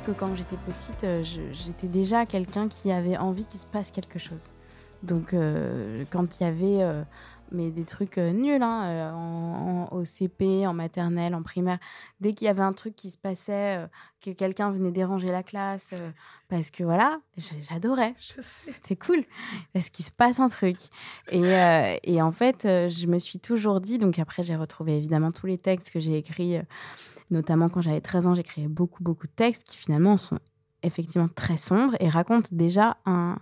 Que quand j'étais petite, euh, j'étais déjà quelqu'un qui avait envie qu'il se passe quelque chose. Donc, euh, quand il y avait euh, mais des trucs euh, nuls, hein, euh, en, en- au CP, en maternelle, en primaire, dès qu'il y avait un truc qui se passait, euh, que quelqu'un venait déranger la classe, parce que voilà, j'adorais. C'était cool, parce qu'il se passe un truc. Et, euh, et en fait, je me suis toujours dit, donc après j'ai retrouvé évidemment tous les textes que j'ai écrits, notamment quand j'avais 13 ans, j'écrivais beaucoup, beaucoup de textes qui finalement sont effectivement très sombres et racontent déjà un-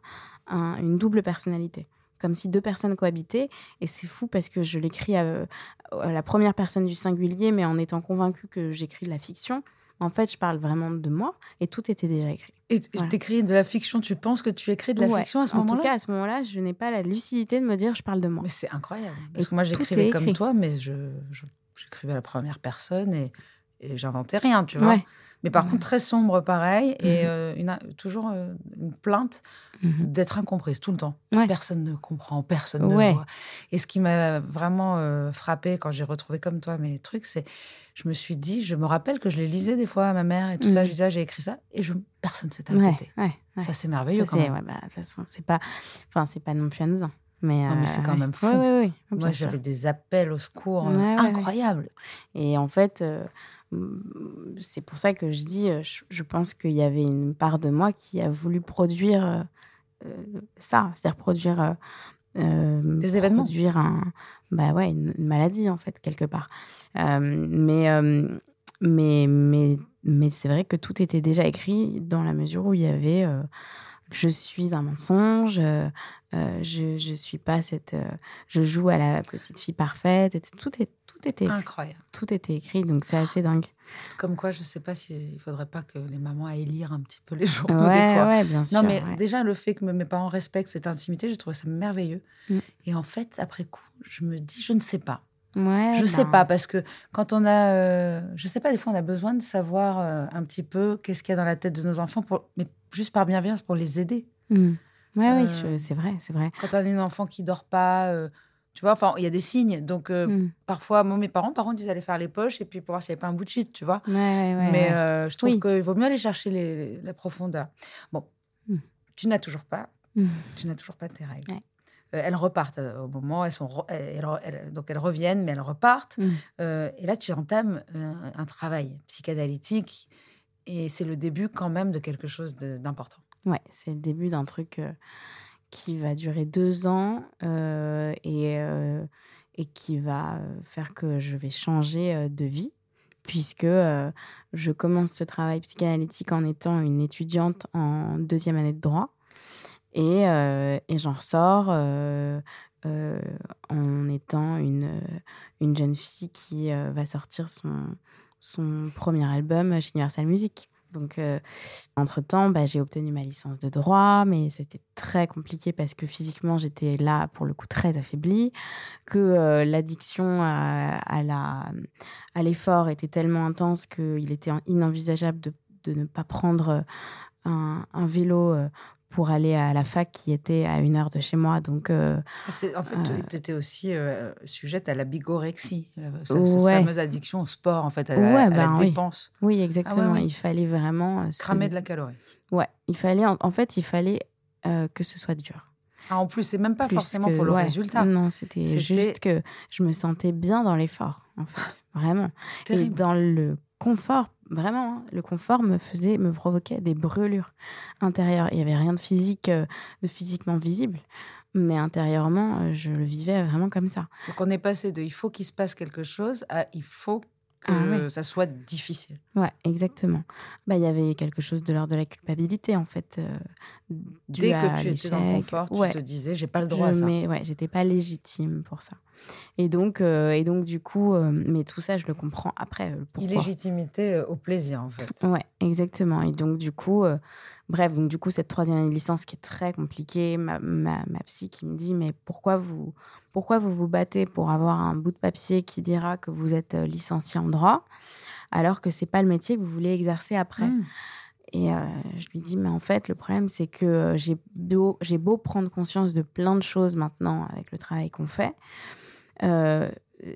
un- une double personnalité. Comme si deux personnes cohabitaient. Et c'est fou parce que je l'écris à, à la première personne du singulier, mais en étant convaincue que j'écris de la fiction. En fait, je parle vraiment de moi et tout était déjà écrit. Et tu Voilà. écris de la fiction, tu penses que tu écris de la Ouais. fiction à ce En moment-là? tout cas, à ce moment-là, je n'ai pas la lucidité de me dire je parle de moi. Mais c'est incroyable. Parce Et que moi, j'écrivais comme toi, mais je, je- j'écrivais à la première personne et, et j'inventais rien, tu vois? Ouais. Mais par Ouais. contre, très sombre, pareil, et Mhm. euh, une, toujours euh, une plainte Mhm. d'être incomprise tout le temps. Ouais. Personne ne comprend, personne Ouais. ne voit. Et ce qui m'a vraiment euh, frappé quand j'ai retrouvé comme toi mes trucs, c'est je me suis dit, je me rappelle que je les lisais des fois à ma mère et tout ça. Je disais, ah, j'ai écrit ça, et je, personne s'est inquiété. ouais. Ça, c'est merveilleux Ça, quand c'est- même. ouais, bah, de toute façon, c'est pas, enfin, c'est pas non plus anodin. Mais, euh, c'est quand ouais. même fou. Ouais, ouais, ouais, Moi, j'avais des appels au secours incroyables. Et en fait, euh, c'est pour ça que je dis, euh, je, pense qu'il y avait une part de moi qui a voulu produire euh, euh, ça, c'est-à-dire produire euh, Des événements. produire un, bah ouais, une, une maladie en fait quelque part. Euh, mais euh, mais mais mais c'est vrai que tout était déjà écrit dans la mesure où il y avait je suis un mensonge, euh, euh, je je suis pas cette, euh, je joue à la petite fille parfaite, et tout est tout était écrit Incroyable. tout était écrit, donc c'est assez dingue. Comme quoi, je sais pas s'il ne faudrait pas que les mamans aillent lire un petit peu les journaux des Ouais, fois. ouais, bien sûr. Non, mais ouais. déjà, le fait que mes parents respectent cette intimité, j'ai trouvé ça merveilleux. Mm. Et en fait, après coup, je me dis, je ne sais pas. Ouais, je sais ben, pas, parce que quand on a. euh, je sais pas, des fois, on a besoin de savoir euh, un petit peu qu'est-ce qu'il y a dans la tête de nos enfants, pour, mais juste par bienveillance pour les aider. hmm. Ouais, Euh, oui, je- c'est vrai, c'est vrai. Quand on a un enfant qui dort pas, euh, tu vois, enfin, il y a des signes. Donc, euh, Hmm. parfois, moi, mes parents, par contre, ils allaient faire les poches et puis pour voir s'il n'y avait pas un bout de shit, tu vois. Ouais, ouais, ouais. Mais ouais. euh, je trouve Oui. qu'il vaut mieux aller chercher les, les- la profondeur. Bon, Mm. tu n'as toujours pas, Mm. tu n'as toujours pas tes règles. Euh, elles repartent euh, au moment, elles sont, elles- donc elles reviennent, mais elles repartent. Mm. Euh, et là, tu entames euh, un travail psychanalytique, et c'est le début quand même de quelque chose d'important. Ouais, c'est le début d'un truc euh, qui va durer deux ans euh, et, euh, et qui va faire que je vais changer de vie, puisque je commence ce travail psychanalytique en étant une étudiante en deuxième année de droit. Et, et j'en ressors en étant une, une jeune fille qui va sortir son, son premier album chez Universal Music. Donc, euh, entre-temps, bah, j'ai obtenu ma licence de droit, mais c'était très compliqué parce que physiquement, j'étais là, pour le coup, très affaiblie, que euh, l'addiction à, l'effort était tellement intense qu'il était inenvisageable de, ne pas prendre un, vélo euh, pour aller à la fac qui était à une heure de chez moi. Donc, euh, Ah, En fait, Euh. tu étais aussi euh, sujette à la bigorexie, euh, cette, cette Ouais. fameuse addiction au sport, en fait, à, la- Ouais, à ben la oui. dépense. oui, exactement. oui. Il fallait vraiment... se- Cramer de la calorie. Ouais, il fallait... En, en fait, il fallait que ce soit dur. Ah, en plus, c'est même pas Plus forcément que- pour le résultat. Non, c'était juste que je me sentais bien dans l'effort, en fait. Vraiment. Et dans le confort, vraiment, hein, le confort me faisait, me provoquait des brûlures intérieures. Il n'y avait rien de physique, euh, de physiquement visible, mais intérieurement, euh, je le vivais vraiment comme ça. Donc, on est passé de il faut qu'il se passe quelque chose à il faut que Ah ouais. ça soit difficile. Ouais, exactement. Bah, il y avait quelque chose de l'ordre de la culpabilité, en fait. euh, Dès à que tu étais dans le confort, tu te disais j'ai pas le droit à je ça. mets- ouais, j'étais pas légitime pour ça. Et donc, euh, et donc du coup, euh, mais tout ça, je le comprends après. pourquoi. Illégitimité au plaisir, en fait. Ouais, exactement. Et donc, du coup, bref, donc, du coup, cette troisième année de licence qui est très compliquée, ma, ma, ma psy qui me dit Mais pourquoi vous, pourquoi vous vous battez pour avoir un bout de papier qui dira que vous êtes euh, licencié en droit alors que c'est pas le métier que vous voulez exercer après? Mmh. Et euh, je lui dis, mais en fait, le problème, c'est que euh, j'ai beau, j'ai beau prendre conscience de plein de choses maintenant avec le travail qu'on fait. euh,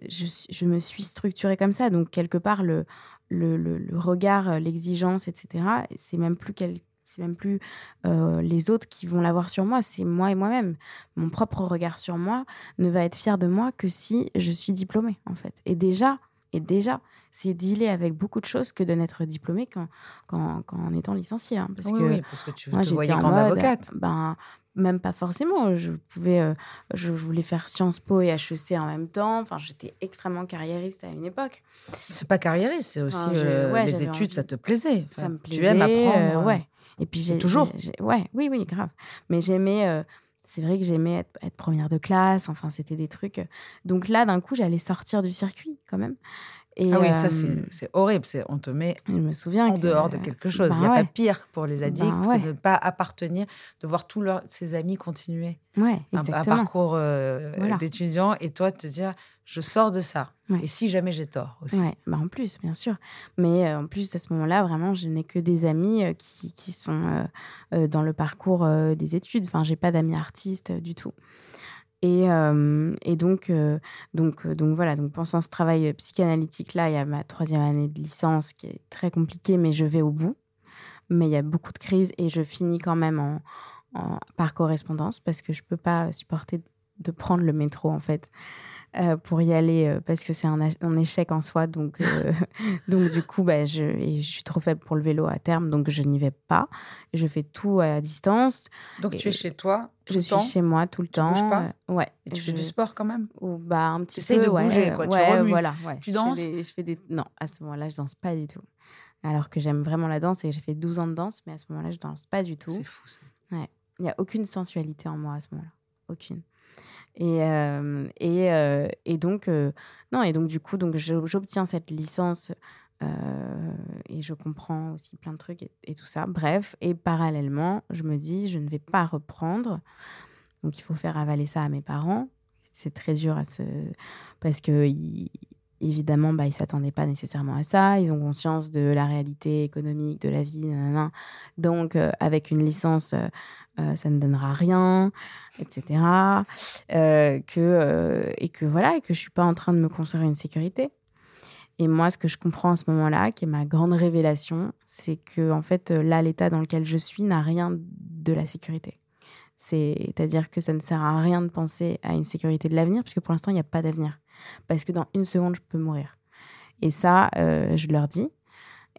je, me suis structurée comme ça. Donc, quelque part, le, le, le- le regard, l'exigence, etc., c'est même plus, quel- c'est même plus euh, les autres qui vont l'avoir sur moi, c'est moi et moi-même. Mon propre regard sur moi ne va être fier de moi que si je suis diplômée, en fait. Et déjà, et déjà, c'est dealer avec beaucoup de choses que de n'être diplômée quand, quand, quand en étant licenciée. hein. parce oui, que oui, parce que tu moi, te voyais grande mode, avocate. Ben, même pas forcément. Je pouvais, euh, je, je voulais faire Sciences Po et HEC en même temps. Enfin, j'étais extrêmement carriériste à une époque. C'est pas carriériste, c'est aussi Enfin, je- euh, ouais, les études, envie. ça te plaisait. Ça me plaisait. Tu aimes apprendre. euh, ouais. Et puis j'ai toujours. Ouais, oui, oui, grave. Mais j'aimais. euh, c'est vrai que j'aimais être, être première de classe. Enfin, c'était des trucs. euh. Donc là, d'un coup, j'allais sortir du circuit quand même. Et, Ah oui, euh, ça, c'est c'est horrible. c'est- On te met Je me souviens en que- dehors de quelque chose. ben Il n'y a ouais. pas pire pour les addicts ouais. que de ne pas appartenir, de voir tous leurs, ses amis continuer Ouais, un, parcours euh, Voilà. d'étudiant et toi te dire je sors de ça. Et si jamais j'ai tort aussi. Bah en plus, bien sûr. Mais euh, en plus, à ce moment-là, vraiment, je n'ai que des amis euh, qui, qui sont euh, euh, dans le parcours euh, des études. Enfin, j'ai pas d'amis artistes euh, du tout. Et, euh, et donc, euh, donc, euh, donc voilà, donc pensant ce travail euh, psychanalytique-là, il y a ma troisième année de licence qui est très compliquée, mais je vais au bout. Mais il y a beaucoup de crises et je finis quand même en, par correspondance parce que je peux pas supporter de prendre le métro, en fait euh, pour y aller euh, parce que c'est un, échec en soi. Donc, euh, donc du coup, bah, je, et je suis trop faible pour le vélo à terme, donc je n'y vais pas. Je fais tout à distance. Donc tu es chez toi tout je le suis temps chez moi tout le Tu temps. pas ouais. et tu je- fais du sport quand même ou bah un petit peu de ouais, bouger, quoi, tu ouais, remues. voilà ouais. Tu Je fais danses des- je fais des non à ce moment-là je danse pas du tout alors que j'aime vraiment la danse et j'ai fait 12 ans de danse mais à ce moment-là je danse pas du tout C'est fou ça. il n'y a aucune sensualité en moi à ce moment-là. Aucune. Et, euh, et, euh, et donc, euh, non, et donc du coup, donc, j'obtiens cette licence et je comprends aussi plein de trucs et, et tout ça. Bref, et parallèlement, je me dis, je ne vais pas reprendre. Donc, il faut faire avaler ça à mes parents. C'est très dur à se... Parce que, ils- évidemment, bah, ils ne s'attendaient pas nécessairement à ça. Ils ont conscience de la réalité économique, de la vie. Donc, euh, avec une licence, euh, euh, ça ne donnera rien, etc. Et que voilà, et que je suis pas en train de me construire une sécurité. Et moi, ce que je comprends à ce moment-là, qui est ma grande révélation, c'est que fait, là, l'état dans lequel je suis n'a rien de la sécurité. C'est-à-dire que ça ne sert à rien de penser à une sécurité de l'avenir, puisque pour l'instant, il n'y a pas d'avenir. Parce que dans une seconde, je peux mourir. Et ça, euh, je leur dis.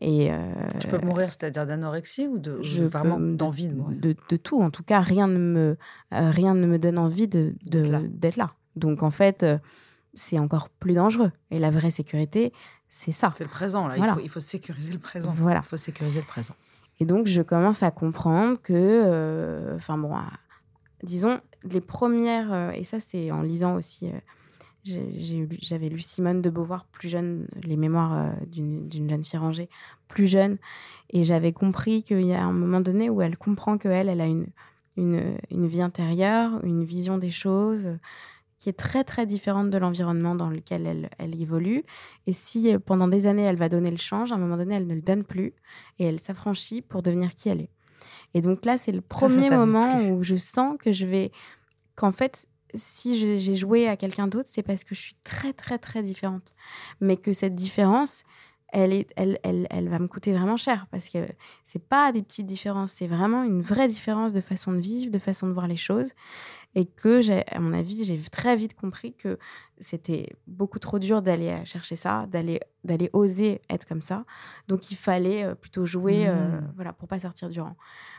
Et euh, Tu peux mourir, c'est-à-dire d'anorexie ou de je vraiment d'envie de mourir de, de tout. En tout cas, rien ne me, euh, rien ne me donne envie de, D'être là. Donc, en fait, c'est encore plus dangereux. Et la vraie sécurité, c'est ça. C'est le présent, là. Voilà. Il, faut, il faut sécuriser le présent. Voilà. Il faut sécuriser le présent. Et donc, je commence à comprendre que, enfin bon, disons, les premières, et ça c'est en lisant aussi, j'avais lu Simone de Beauvoir plus jeune, les mémoires euh, d'une jeune fille rangée plus jeune, et j'avais compris qu'il y a un moment donné où elle comprend qu'elle, elle a une, une, une, vie intérieure, une vision des choses qui est très très différente de l'environnement dans lequel elle, elle, évolue. Et si euh, pendant des années elle va donner le change, à un moment donné elle ne le donne plus et elle s'affranchit pour devenir qui elle est. Et donc là c'est le premier moment où je sens que je vais, qu'en fait si j'ai joué à quelqu'un d'autre, c'est parce que je suis très, très, très différente. Mais que cette différence, elle, est, elle, elle, elle va me coûter vraiment cher parce que c'est pas des petites différences, c'est vraiment une vraie différence de façon de vivre, de façon de voir les choses. Et que, à mon avis, j'ai très vite compris que c'était beaucoup trop dur d'aller chercher ça, d'aller d'aller oser être comme ça. Donc il fallait euh, plutôt jouer, euh, mmh. voilà, pour pas sortir du rang.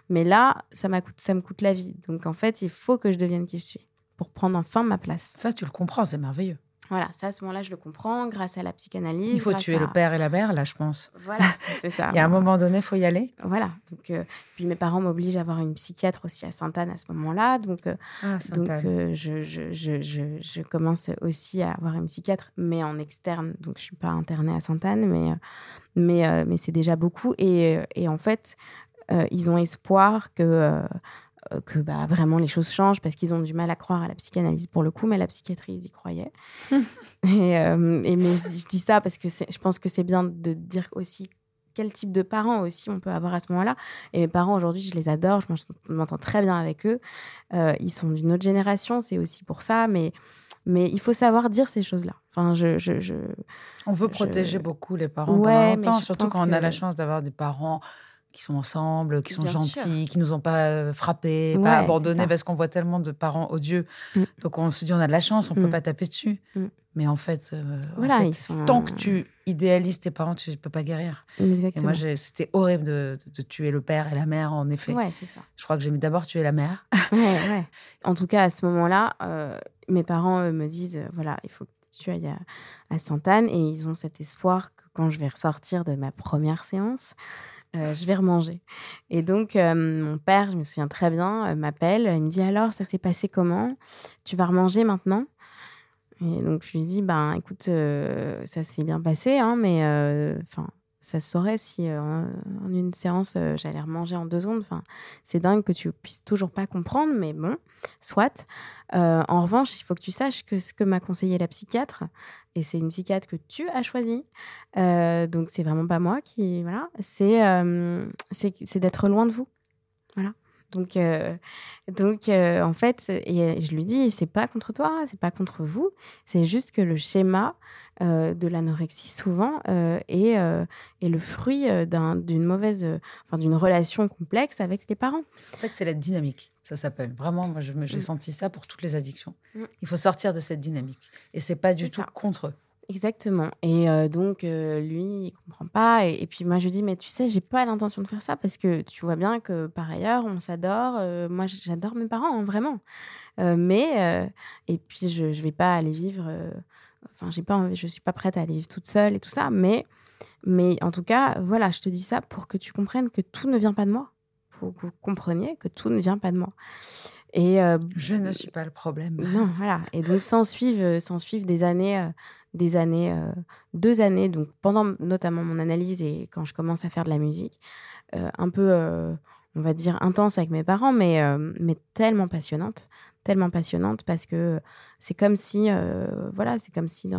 Mais là, ça, ça me coûte la vie. Donc en fait, il faut que je devienne qui je suis pour prendre enfin ma place. Ça, tu le comprends, c'est merveilleux. Voilà, ça, à ce moment-là, je le comprends grâce à la psychanalyse. Il faut tuer le père et la mère, là, je pense. Voilà, c'est ça. et à un moment donné, il faut y aller. Voilà. Donc, euh, puis mes parents m'obligent à avoir une psychiatre aussi à Sainte-Anne à ce moment-là. Donc, euh, ah, donc euh, je, je, je, je, commence aussi à avoir une psychiatre, mais en externe. Donc, je ne suis pas internée à Sainte-Anne, mais, mais, mais c'est déjà beaucoup. Et, et en fait, ils ont espoir que que bah, vraiment les choses changent parce qu'ils ont du mal à croire à la psychanalyse pour le coup, mais la psychiatrie, ils y croyaient. et, euh, mais je, dis ça parce que je pense que c'est bien de dire aussi quel type de parents aussi on peut avoir à ce moment-là. Et mes parents, aujourd'hui, je les adore, je m'entends très bien avec eux. Euh, ils sont d'une autre génération, c'est aussi pour ça, mais, mais il faut savoir dire ces choses-là. Enfin, je, je, on veut protéger beaucoup les parents ouais, pendant longtemps, surtout quand on a la chance d'avoir des parents qui sont ensemble, qui sont gentils, qui nous ont pas euh, frappés, pas abandonnés, parce qu'on voit tellement de parents odieux. Mm. Donc on se dit, on a de la chance, on ne peut mm. pas taper dessus. Mm. Mais en fait, euh, voilà, tant que tu idéalises tes parents, tu ne peux pas guérir. Exactement. Et moi, c'était horrible de, tuer le père et la mère, en effet. Ouais, c'est ça. Je crois que j'ai d'abord tuer la mère. ouais, En tout cas, à ce moment-là, euh, mes parents me disent, voilà, il faut que tu ailles à, à Sainte-Anne. Et ils ont cet espoir que quand je vais ressortir de ma première séance, euh, je vais remanger. Et donc, euh, mon père, je me souviens très bien, euh, m'appelle. Il me dit Alors, ça s'est passé comment? Tu vas remanger maintenant? Et donc, je lui dis Ben, écoute, ça s'est bien passé, hein, mais enfin, ça se saurait si en une séance, j'allais remanger en deux secondes. Enfin, c'est dingue que tu puisses toujours pas comprendre, mais bon, soit. en revanche, il faut que tu saches que ce que m'a conseillé la psychiatre, et c'est une psychiatre que tu as choisie. Euh, donc c'est vraiment pas moi qui voilà, c'est euh, c'est d'être loin de vous. Voilà. Donc euh, donc en fait et je lui dis c'est pas contre toi, c'est pas contre vous, c'est juste que le schéma de l'anorexie souvent est, est le fruit d'une mauvaise enfin d'une relation complexe avec les parents. En fait, c'est la dynamique ça s'appelle. Vraiment, moi, j'ai mm. senti ça pour toutes les addictions. Mm. Il faut sortir de cette dynamique. Et c'est pas du tout contre eux. Exactement. Et euh, donc, euh, lui, il comprend pas. Et, puis, moi, je lui dis, mais tu sais, j'ai pas l'intention de faire ça parce que tu vois bien que, par ailleurs, on s'adore. Euh, moi, j'adore mes parents, hein, vraiment. mais, et puis, je, je vais pas aller vivre. Enfin, j'ai pas je suis pas prête à aller vivre toute seule et tout ça. Mais, mais en tout cas, voilà, je te dis ça pour que tu comprennes que tout ne vient pas de moi faut que vous compreniez que tout ne vient pas de moi. Et euh, je ne suis pas le problème. Non, voilà. Et donc s'en suivent, suivent des années, des années, deux années. Donc pendant notamment mon analyse et quand je commence à faire de la musique, un peu, on va dire intense avec mes parents, mais mais tellement passionnante, tellement passionnante parce que c'est comme si, voilà, c'est comme si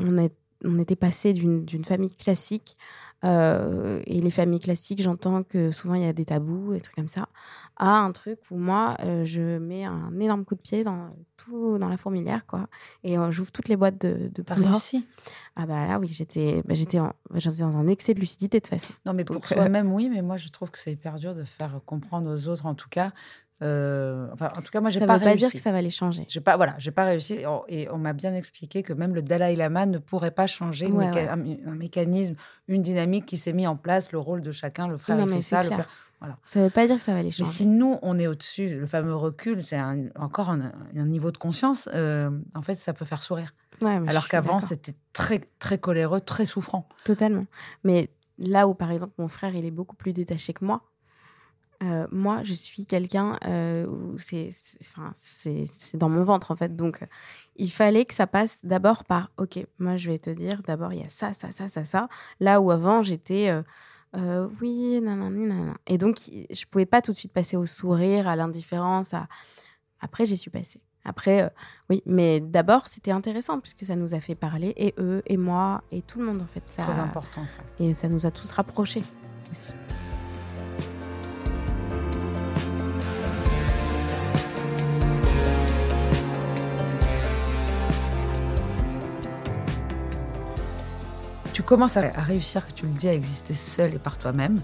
on est on était passé d'une famille classique euh, et les familles classiques, j'entends que souvent il y a des tabous, et trucs comme ça, à un truc où moi, euh, je mets un énorme coup de pied dans tout, dans la fourmilière, quoi. Et euh, j'ouvre toutes les boîtes de, de Ah bah là, oui, j'étais bah, j'étais dans un excès de lucidité de toute façon. Non, mais pour soi-même, oui, mais moi, je trouve que c'est hyper dur de faire comprendre aux autres, en tout cas, euh, enfin, en tout cas, moi, j'ai pas réussi. Ça veut pas dire que ça va les changer. J'ai pas, voilà, j'ai pas réussi. Et on m'a bien expliqué que même le Dalai Lama ne pourrait pas changer Un, mécanisme, une dynamique qui s'est mis en place, le rôle de chacun, le frère fait ça, le Voilà. Ça veut pas dire que ça va les changer. Mais si nous, on est au-dessus, le fameux recul, c'est encore un, niveau de conscience, euh, en fait, ça peut faire sourire. Alors qu'avant, c'était très, très coléreux, très souffrant. Totalement. Mais là où, par exemple, mon frère, il est beaucoup plus détaché que moi, euh, moi, je suis quelqu'un euh, où c'est dans mon ventre, en fait. Donc, il fallait que ça passe d'abord par, OK, moi, je vais te dire, d'abord, il y a ça, ça, ça, ça, ça. Là où avant, j'étais, euh, oui, nanana, nanana. Et donc, je pouvais pas tout de suite passer au sourire, à l'indifférence. À... Après, j'y suis passée. Après, oui, mais d'abord, c'était intéressant puisque ça nous a fait parler, et eux, et moi, et tout le monde, en fait. C'est très important, ça. Et ça nous a tous rapprochés aussi. Tu commences à, réussir, que tu le dis, à exister seul et par toi-même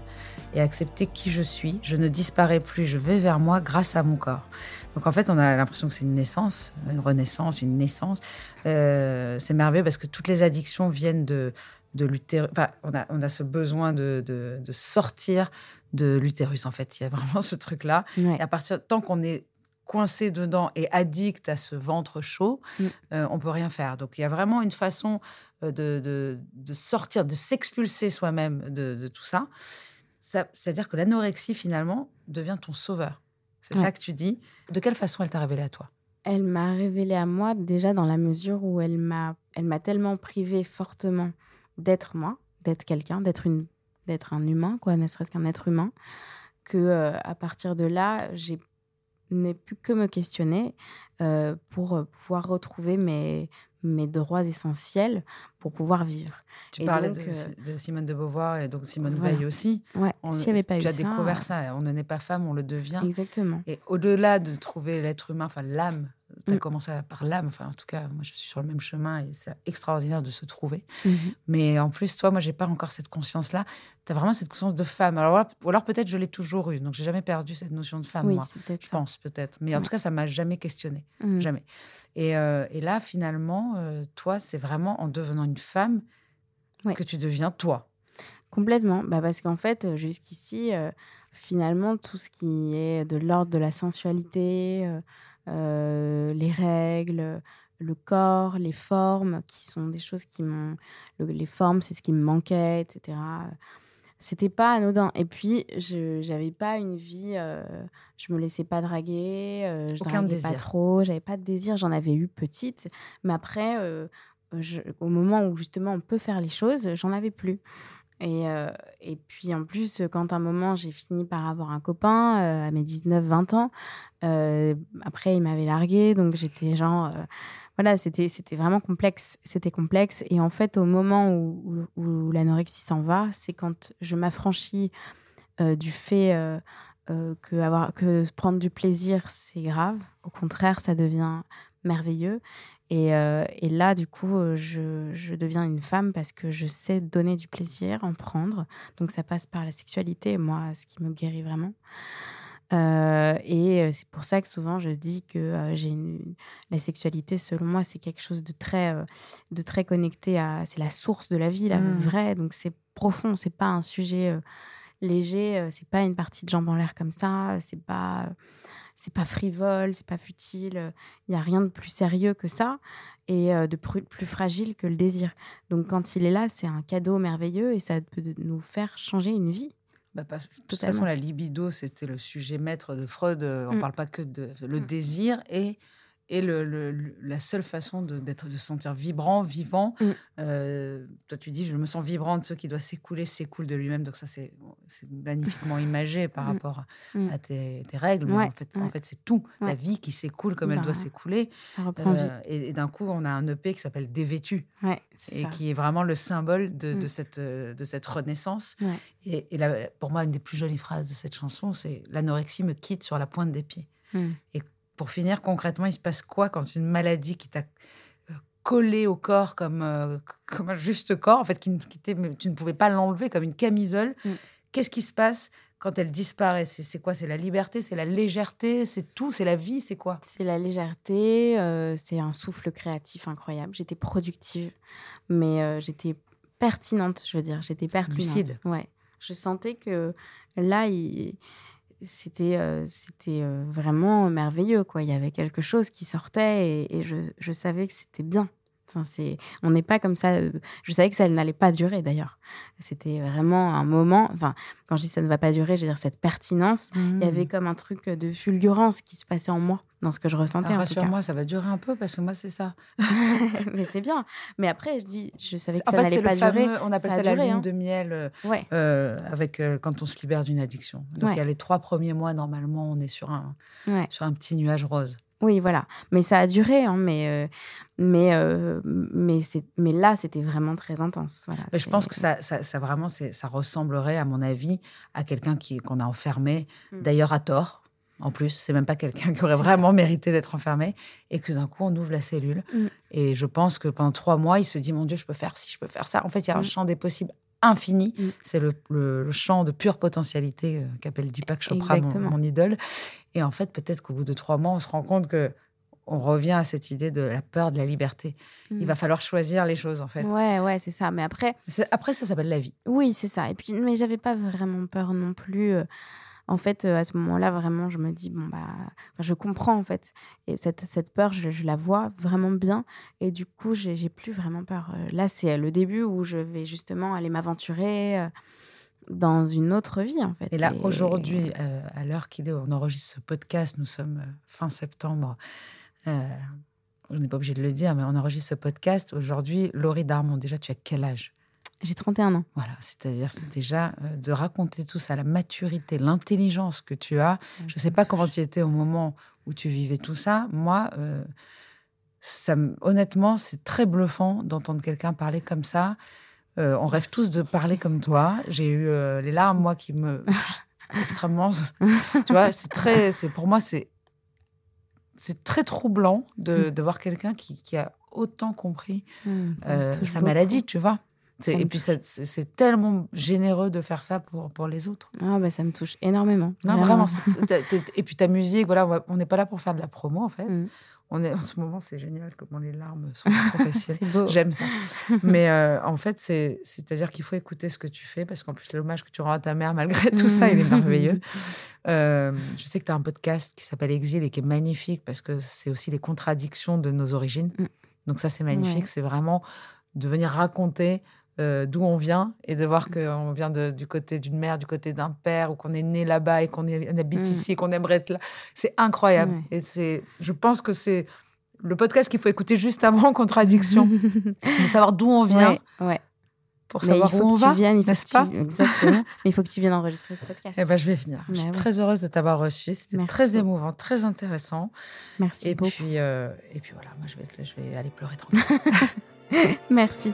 et à accepter qui je suis. Je ne disparais plus, je vais vers moi grâce à mon corps. Donc en fait, on a l'impression que c'est une naissance, une renaissance, une naissance. Euh, c'est merveilleux parce que toutes les addictions viennent de, de l'utérus. Enfin, on a, on a ce besoin de, de, sortir de l'utérus, en fait. Il y a vraiment ce truc-là. Et à partir, tant qu'on est coincé dedans et addict à ce ventre chaud, mm. euh, on peut rien faire. Donc il y a vraiment une façon euh, de, de, sortir, de s'expulser soi-même de, tout ça. ça C'est-à-dire que l'anorexie, finalement, devient ton sauveur. C'est ça que tu dis. De quelle façon elle t'a révélé à toi? Elle m'a révélé à moi déjà dans la mesure où elle m'a, elle m'a tellement privé fortement d'être moi, d'être quelqu'un, d'être une, d'être un humain, quoi, ne serait-ce qu'un être humain, que euh, à partir de là, j'ai n'ai plus que me questionner euh, pour euh, pouvoir retrouver mes, mes droits essentiels pour pouvoir vivre. Tu parlais euh, de, Simone de Beauvoir et donc Simone Veil aussi. Ouais, s'il n'y avait pas eu ça. Tu as découvert ça. On ne naît pas femme, on le devient. Exactement. Et au-delà de trouver l'être humain, enfin l'âme, tu as mm. commencé par l'âme. Enfin, en tout cas, moi, je suis sur le même chemin et c'est extraordinaire de se trouver. Mm-hmm. Mais en plus, toi, moi, j'ai pas encore cette conscience-là. Tu as vraiment cette conscience de femme. Alors, ou alors peut-être je l'ai toujours eu. Donc, j'ai jamais perdu cette notion de femme, moi. Je pense peut-être. Mais en tout cas, ça m'a jamais questionné. Mm. Jamais. Et, euh, et, là, finalement, euh, toi, c'est vraiment en devenant une femme que tu deviens toi. Complètement. Bah parce qu'en fait, jusqu'ici, euh, finalement, tout ce qui est de l'ordre de la sensualité, euh, les règles, le corps, les formes, qui sont des choses qui m'ont. les formes, c'est ce qui me manquait, etc. C'était pas anodin. Et puis, je n'avais pas une vie. Euh, je me laissais pas draguer. Euh, je Aucun désir. pas trop. J'avais pas de désir. J'en avais eu petite. Mais après, au moment où justement on peut faire les choses, j'en avais plus. Et, euh, et puis en plus, quand à un moment j'ai fini par avoir un copain euh, à mes 19-20 ans, euh, après il m'avait largué, donc j'étais genre. voilà, c'était, vraiment complexe. C'était complexe. Et en fait, au moment où, où, l'anorexie s'en va, c'est quand je m'affranchis du fait que, avoir, que prendre du plaisir, c'est grave. Au contraire, ça devient merveilleux. Euh, et, là, du coup, euh, je, deviens une femme parce que je sais donner du plaisir, en prendre. Donc, ça passe par la sexualité, moi, ce qui me guérit vraiment. Euh, et c'est pour ça que souvent je dis que j'ai la sexualité, selon moi, c'est quelque chose de très, de très connecté à. C'est la source de la vie, la mmh. vraie. Donc, c'est profond, c'est pas un sujet léger, c'est pas une partie de jambes en l'air comme ça, c'est pas c'est pas frivole, c'est pas futile. Il y a rien de plus sérieux que ça et euh, de plus, fragile que le désir. Donc quand il est là, c'est un cadeau merveilleux et ça peut nous faire changer une vie. Bah, de toute façon, la libido, c'était le sujet maître de Freud. On ne mm. parle pas que de le mm. désir et et le, la seule façon de, d'être, de se sentir vibrant, vivant. Mm. Euh, toi, tu dis, je me sens vibrante, ce qui doit s'écouler s'écoule de lui-même. Donc, ça, c'est, c'est magnifiquement imagé par mm. rapport mm. à, tes, règles. Mais en fait, en fait, c'est tout. La vie qui s'écoule comme elle doit bah, s'écouler. Ça reprend euh, et, d'un coup, on a un EP qui s'appelle Dévêtu. et qui est vraiment le symbole de, de cette, de cette renaissance. Et, et pour moi, une des plus jolies phrases de cette chanson, c'est L'anorexie me quitte sur la pointe des pieds. Et pour finir, concrètement, il se passe quoi quand une maladie qui t'a euh, collé au corps comme, euh, comme un juste corps, en fait, qui, tu ne pouvais pas l'enlever comme une camisole, mm. qu'est-ce qui se passe quand elle disparaît? C'est quoi? C'est la liberté? C'est la légèreté? C'est tout? C'est la vie? C'est quoi? C'est la légèreté, euh, c'est un souffle créatif incroyable. J'étais productive, mais j'étais pertinente, je veux dire. J'étais pertinente. Lucide. Ouais. Je sentais que là, il c'était euh, c'était euh, vraiment merveilleux quoi il y avait quelque chose qui sortait et, je, je, savais que c'était bien Enfin, c'est, on n'est pas comme ça. euh, Je savais que ça n'allait pas durer d'ailleurs. C'était vraiment un moment. Enfin, quand je dis ça ne va pas durer, je veux dire cette pertinence. Il y avait Mmh. comme un truc de fulgurance qui se passait en moi, dans ce que je ressentais Ah, en tout cas. Rassure-moi, ça va durer un peu parce que moi, c'est ça. Mais c'est bien. Mais après, je dis, je savais que En ça n'allait pas fameux, durer. on appelle Ça ça, a la lune hein. de miel euh, Ouais. euh, avec euh, quand on se libère d'une addiction. Donc Ouais. il y a les trois premiers mois normalement, on est sur un Ouais. sur un petit nuage rose. Oui, voilà. Mais ça a duré, hein, mais, euh, mais, euh, mais, c'est, mais là, c'était vraiment très intense. Voilà, je pense que ça, ça, ça vraiment, ça ressemblerait, à mon avis, à quelqu'un qui, qu'on a enfermé, Mm. d'ailleurs à tort. En plus, c'est même pas quelqu'un qui aurait vraiment mérité d'être enfermé, et que d'un coup, on ouvre la cellule. Mm. Et je pense que pendant trois mois, il se dit, mon Dieu, je peux faire ci, je peux faire ça. En fait, il y a un Mm. champ des possibles infini. Mm. C'est le, le- le champ de pure potentialité euh, qu'appelle Deepak Chopra, mon, idole. Et en fait, peut-être qu'au bout de trois mois, on se rend compte que on revient à cette idée de la peur de la liberté. Il va falloir choisir les choses, en fait. Ouais, ouais, c'est ça. Mais après, Après, ça s'appelle la vie. Oui, c'est ça. Et puis, mais j'avais pas vraiment peur non plus. Euh. En fait, euh, à ce moment-là, vraiment, je me dis, bon, bah, je comprends, en fait. Et cette, cette peur, je, je la vois vraiment bien. Et du coup, j'ai plus vraiment peur. Euh, Là, c'est le début où je vais justement aller m'aventurer euh, dans une autre vie, en fait. Et là, aujourd'hui, euh, à l'heure qu'il est, on enregistre ce podcast, nous sommes euh, fin septembre. Euh, on n'est pas obligé de le dire, mais on enregistre ce podcast. Aujourd'hui, Laurie Darmon, déjà, tu as quel âge? J'ai 31 ans. Voilà, c'est-à-dire, c'est déjà euh, de raconter tout ça, la maturité, l'intelligence que tu as. Je ne sais pas comment tu étais au moment où tu vivais tout ça. Moi, euh, ça, me- honnêtement, c'est très bluffant d'entendre quelqu'un parler comme ça. Euh, on rêve tous de parler comme toi. J'ai eu les larmes, moi, qui me extrêmement. tu vois, c'est très, c'est pour moi, c'est c'est très troublant de, de voir quelqu'un qui, qui a autant compris Mmh, ça touche sa beaucoup. maladie, tu vois. Et puis, c'est tellement généreux de faire ça pour, pour les autres. Ah, bah, ça me touche énormément. Non, vraiment. et puis ta musique, voilà, on n'est pas là pour faire de la promo, en fait. Mm. On est, en ce moment, c'est génial comment les larmes sont, sont faciles. J'aime ça. Mais euh, en fait, c'est- c'est-à-dire qu'il faut écouter ce que tu fais, parce qu'en plus, l'hommage que tu rends à ta mère, malgré tout ça, il est merveilleux. Euh, je sais que tu as un podcast qui s'appelle Exil et qui est magnifique, parce que c'est aussi les contradictions de nos origines. Mm. Donc ça, c'est magnifique. Ouais. C'est vraiment de venir raconter euh, d'où on vient et de Mm. voir qu'on vient de- du côté d'une mère, du côté d'un père, ou qu'on est né là-bas et qu'on on habite Mm. ici et qu'on aimerait être là. C'est incroyable. Et c'est, je pense que c'est le podcast qu'il faut écouter juste avant Contradiction, de savoir d'où on vient Ouais, ouais. pour Mais savoir il faut où on que va, tu viennes, il faut n'est-ce pas tu... Exactement. Mais il faut que tu viennes enregistrer ce podcast. Eh ben, je vais venir. je Mais suis ouais. très heureuse de t'avoir reçu. C'était très beaucoup. émouvant, très intéressant. Merci Et beaucoup. puis, euh, et puis voilà, moi je vais, je vais aller pleurer tranquille. Merci.